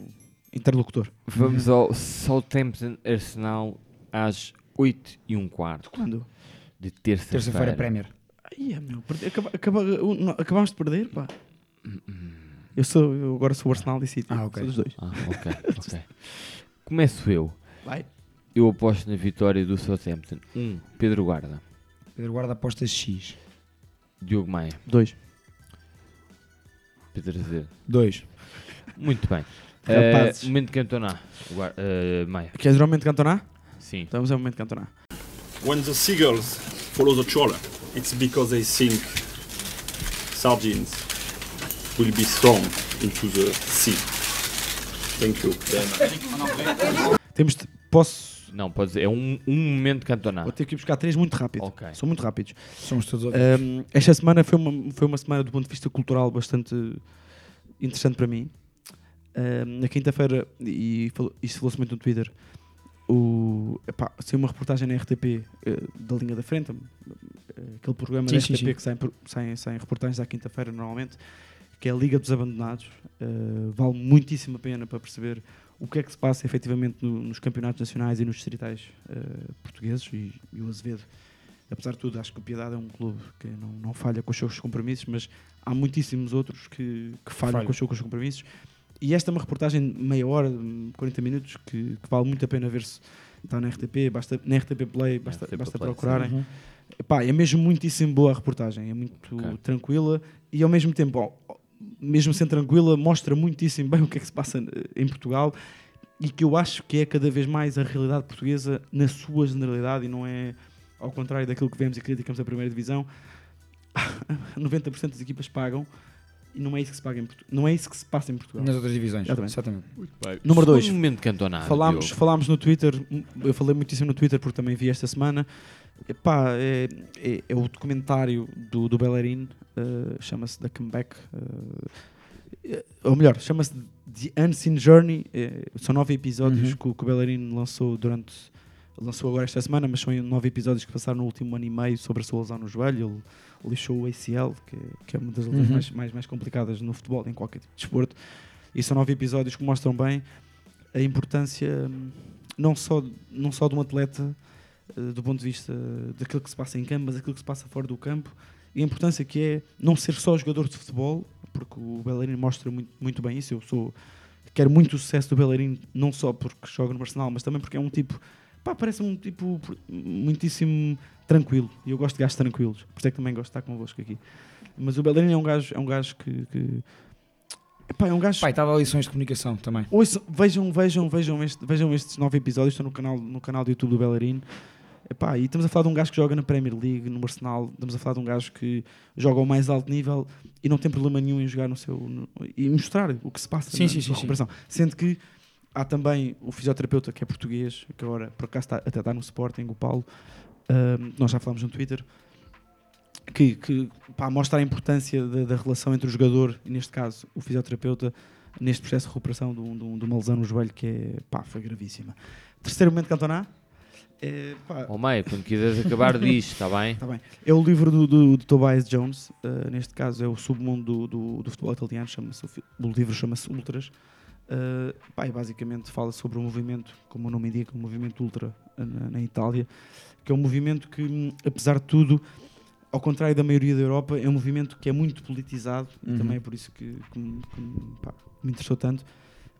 interlocutor. Vamos ao Southampton Arsenal às 8 e um quarto Quando? de terça-feira. Terça-feira Premier. Ai, meu, perdi- acaba, acaba, não, acabámos de perder, pá. Eu, sou, eu agora sou o Arsenal e City. Ah, ok. Sou dos dois. Ah, ok, ok. Começo eu. Vai. Eu aposto na vitória do Southampton. 1. Um, Pedro Guarda. Pedro Guarda aposta X. Diogo Maia. Dois. Pedro Azevedo. 2. Muito bem. Rapazes. Eh, momento de cantonar. Guar- eh, Maia. Queres o momento de cantonar? Sim. Estamos ao momento de cantonar. When the seagulls follow the trawler, it's because they think sardines will be thrown into the sea. Thank you. Temos de, posso. Não, pode dizer. É um, um momento de cantonar. Vou ter que ir buscar três muito rápido. Ok. São muito rápidos. Somos todos ouvintes. Um, esta semana foi uma, foi uma semana do ponto de vista cultural bastante interessante para mim. Um, na quinta-feira, e falou- isto falou-se muito no Twitter, o, epá, saiu uma reportagem na RTP eh, da linha da frente, eh, aquele programa Sim, da sim, RTP sim. que saem, saem, saem reportagens à quinta-feira normalmente, que é a Liga dos Abandonados. Eh, vale muitíssimo a pena para perceber o que é que se passa efetivamente no- nos campeonatos nacionais e nos distritais eh, portugueses e, e o Azevedo apesar de tudo, acho que o Piedade é um clube que não, não falha com os seus compromissos, mas há muitíssimos outros que, que falham com os seus compromissos. E esta é uma reportagem de meia hora, de 40 minutos, que, que vale muito a pena ver-se. Está na RTP, basta, na RTP Play, basta, RTP basta Play, procurarem. Uhum. Epá, é mesmo muitíssimo boa a reportagem, é muito Ok. tranquila e ao mesmo tempo, ó, mesmo sendo tranquila, mostra muitíssimo bem o que é que se passa eh, em Portugal e que eu acho que é cada vez mais a realidade portuguesa na sua generalidade e não é ao contrário daquilo que vemos e criticamos a primeira divisão. 90% das equipas pagam e não é isso que se paga em Portu- não é isso que se passa em Portugal. Nas outras divisões. Exatamente. Exatamente. Número dois. Segundo momento de cantonar. Falámos, Diogo. falámos no Twitter, eu falei muitíssimo no Twitter porque também vi esta semana. Epá, é, é, é o documentário do, do Bellerin, eh, chama-se The Comeback. eh, ou melhor, chama-se The Unseen Journey. eh, são nove episódios Uhum. que, o- que o Bellerin lançou durante lançou agora esta semana, mas são nove episódios que passaram no último ano e meio sobre a sua lesão no joelho. Ele lixou o ACL, que, que é uma das lesões Uhum. mais, mais, mais complicadas no futebol, em qualquer tipo de desporto. E são nove episódios que mostram bem a importância hum, não só, não só de um atleta do ponto de vista daquilo que se passa em campo, mas daquilo que se passa fora do campo e a importância que é não ser só jogador de futebol, porque o Bellerin mostra muito, muito bem isso. Eu sou, quero muito o sucesso do Bellerin, não só porque joga no Arsenal, mas também porque é um tipo, pá, parece um tipo muitíssimo tranquilo. E eu gosto de gajos tranquilos, por isso é que também gosto de estar convosco aqui. Mas o Bellerin é um gajo, é um gajo que. que epá, é um gajo Pai, estava a lições de comunicação também. Ouçam, vejam, vejam, vejam, este- vejam estes nove episódios, estão no canal, no canal do YouTube do Bellerin. Epá, e estamos a falar de um gajo que joga na Premier League, no Arsenal, estamos a falar de um gajo que joga ao mais alto nível e não tem problema nenhum em jogar no seu. no- e mostrar o que se passa Sim, na, sim, na sim, sua sim. recuperação. Sendo que há também o fisioterapeuta que é português, que agora por acaso está, até está no Sporting, o Paulo, ahm, nós já falámos no Twitter, que, que pá, mostra a importância da, da relação entre o jogador e, neste caso, o fisioterapeuta, neste processo de recuperação de, um- de um- de uma lesão no joelho que é, pá, foi gravíssima. Terceiro momento Cantona. É, pá, Ó Maia, quando quiseres acabar disto, está bem? Tá bem. É o livro do, do, do Tobias Jones, uh, neste caso é o submundo do, do, do futebol italiano, chama-se, o o livro chama-se Ultras. Uh, pá, e basicamente fala sobre o movimento, como o nome indica, o movimento ultra uh, na, na Itália, que é um movimento que, hum, apesar de tudo, ao contrário da maioria da Europa, é um movimento que é muito politizado e Uhum. também é por isso que, que que pá, me interessou tanto,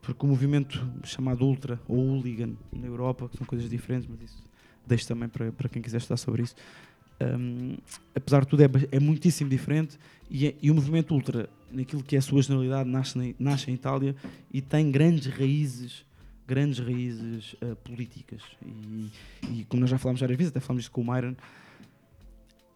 porque o movimento chamado Ultra ou Hooligan na Europa, que são coisas diferentes, mas isso deixo também para, para quem quiser estudar sobre isso. Um, apesar de tudo, é, é muitíssimo diferente e, é- e o movimento Ultra, naquilo que é a sua generalidade, nasce, na- nasce em Itália e tem grandes raízes grandes raízes uh, políticas e, e como nós já falámos várias vezes, até falámos isso com o Myron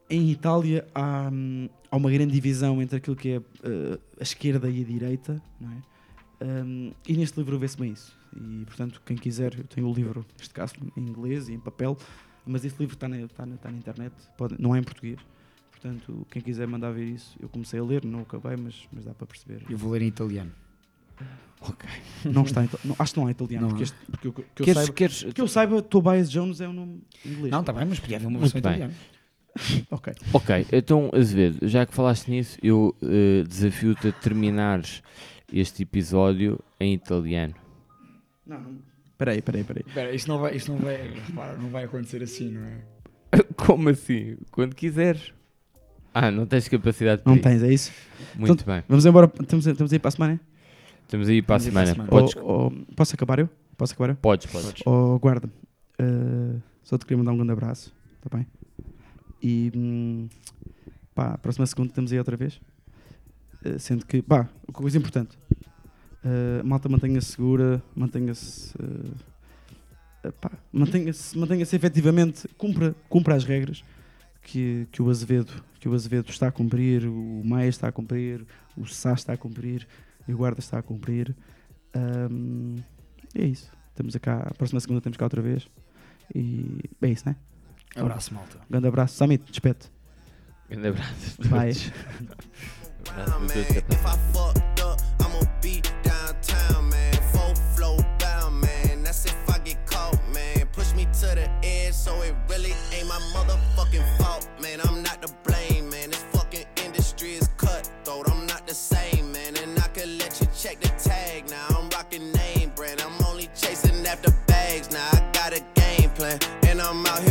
em Itália há, hum, há uma grande divisão entre aquilo que é uh, a esquerda e a direita, não é? Um, e neste livro vê-se bem isso. E portanto, quem quiser, eu tenho o livro, neste caso em inglês e em papel, mas esse livro está na, está na, está na internet, pode, não é em português. Portanto, quem quiser mandar ver isso, eu comecei a ler, não acabei, mas, mas dá para perceber. Eu vou ler em italiano. Ok. Não está em, não, acho que não é italiano, Não porque, este, porque eu, que, eu Queres- saiba, queres- que eu saiba, Tobias Jones é um nome inglês. Não, está bem, mas podia haver uma versão bem. italiana. Ok. Ok, então Azevedo, já que falaste nisso, eu eh, desafio-te a terminares este episódio em italiano. Não, não. Peraí, peraí, peraí. Espera, isto não vai, isto não vai, repara, não vai acontecer assim, não é? Como assim? Quando quiseres. Ah, não tens capacidade para Não tens, é isso? Muito Então, bem. Vamos embora, estamos, estamos aí para a semana? Estamos aí para a semana. semana. Podes, Ou- ou- posso acabar eu? Posso acabar eu? podes, podes. Oh, guarda, eh, só te queria mandar um grande abraço, está bem? E hum, pá, a próxima segunda estamos aí outra vez. Eh, sendo que, pá, uma coisa importante, eh, malta mantenha-se segura, mantenha-se. pá, mantenha-se mantenha-se efetivamente, cumpra, cumpra as regras que, que, o Azevedo, que o Azevedo está a cumprir, o Maia está a cumprir, o Sá está a cumprir e o Guarda está a cumprir. Ahm, é isso. Estamos cá, a próxima segunda estamos cá outra vez. E é isso, né? Abraço, malta. Grande abraço. Samit, despete. Grande abraço. Bye. That's man. Good if I fucked up, I'ma be downtown, man. Full flow down, man. That's if I get caught, man. Push me to the edge, so it really ain't my motherfucking fault, man. I'm not to blame, man. This fucking industry is cutthroat. I'm not the same, man. And I could let you check the tag. Now I'm rocking name brand. I'm only chasing after bags. Now I got a game plan, and I'm out here.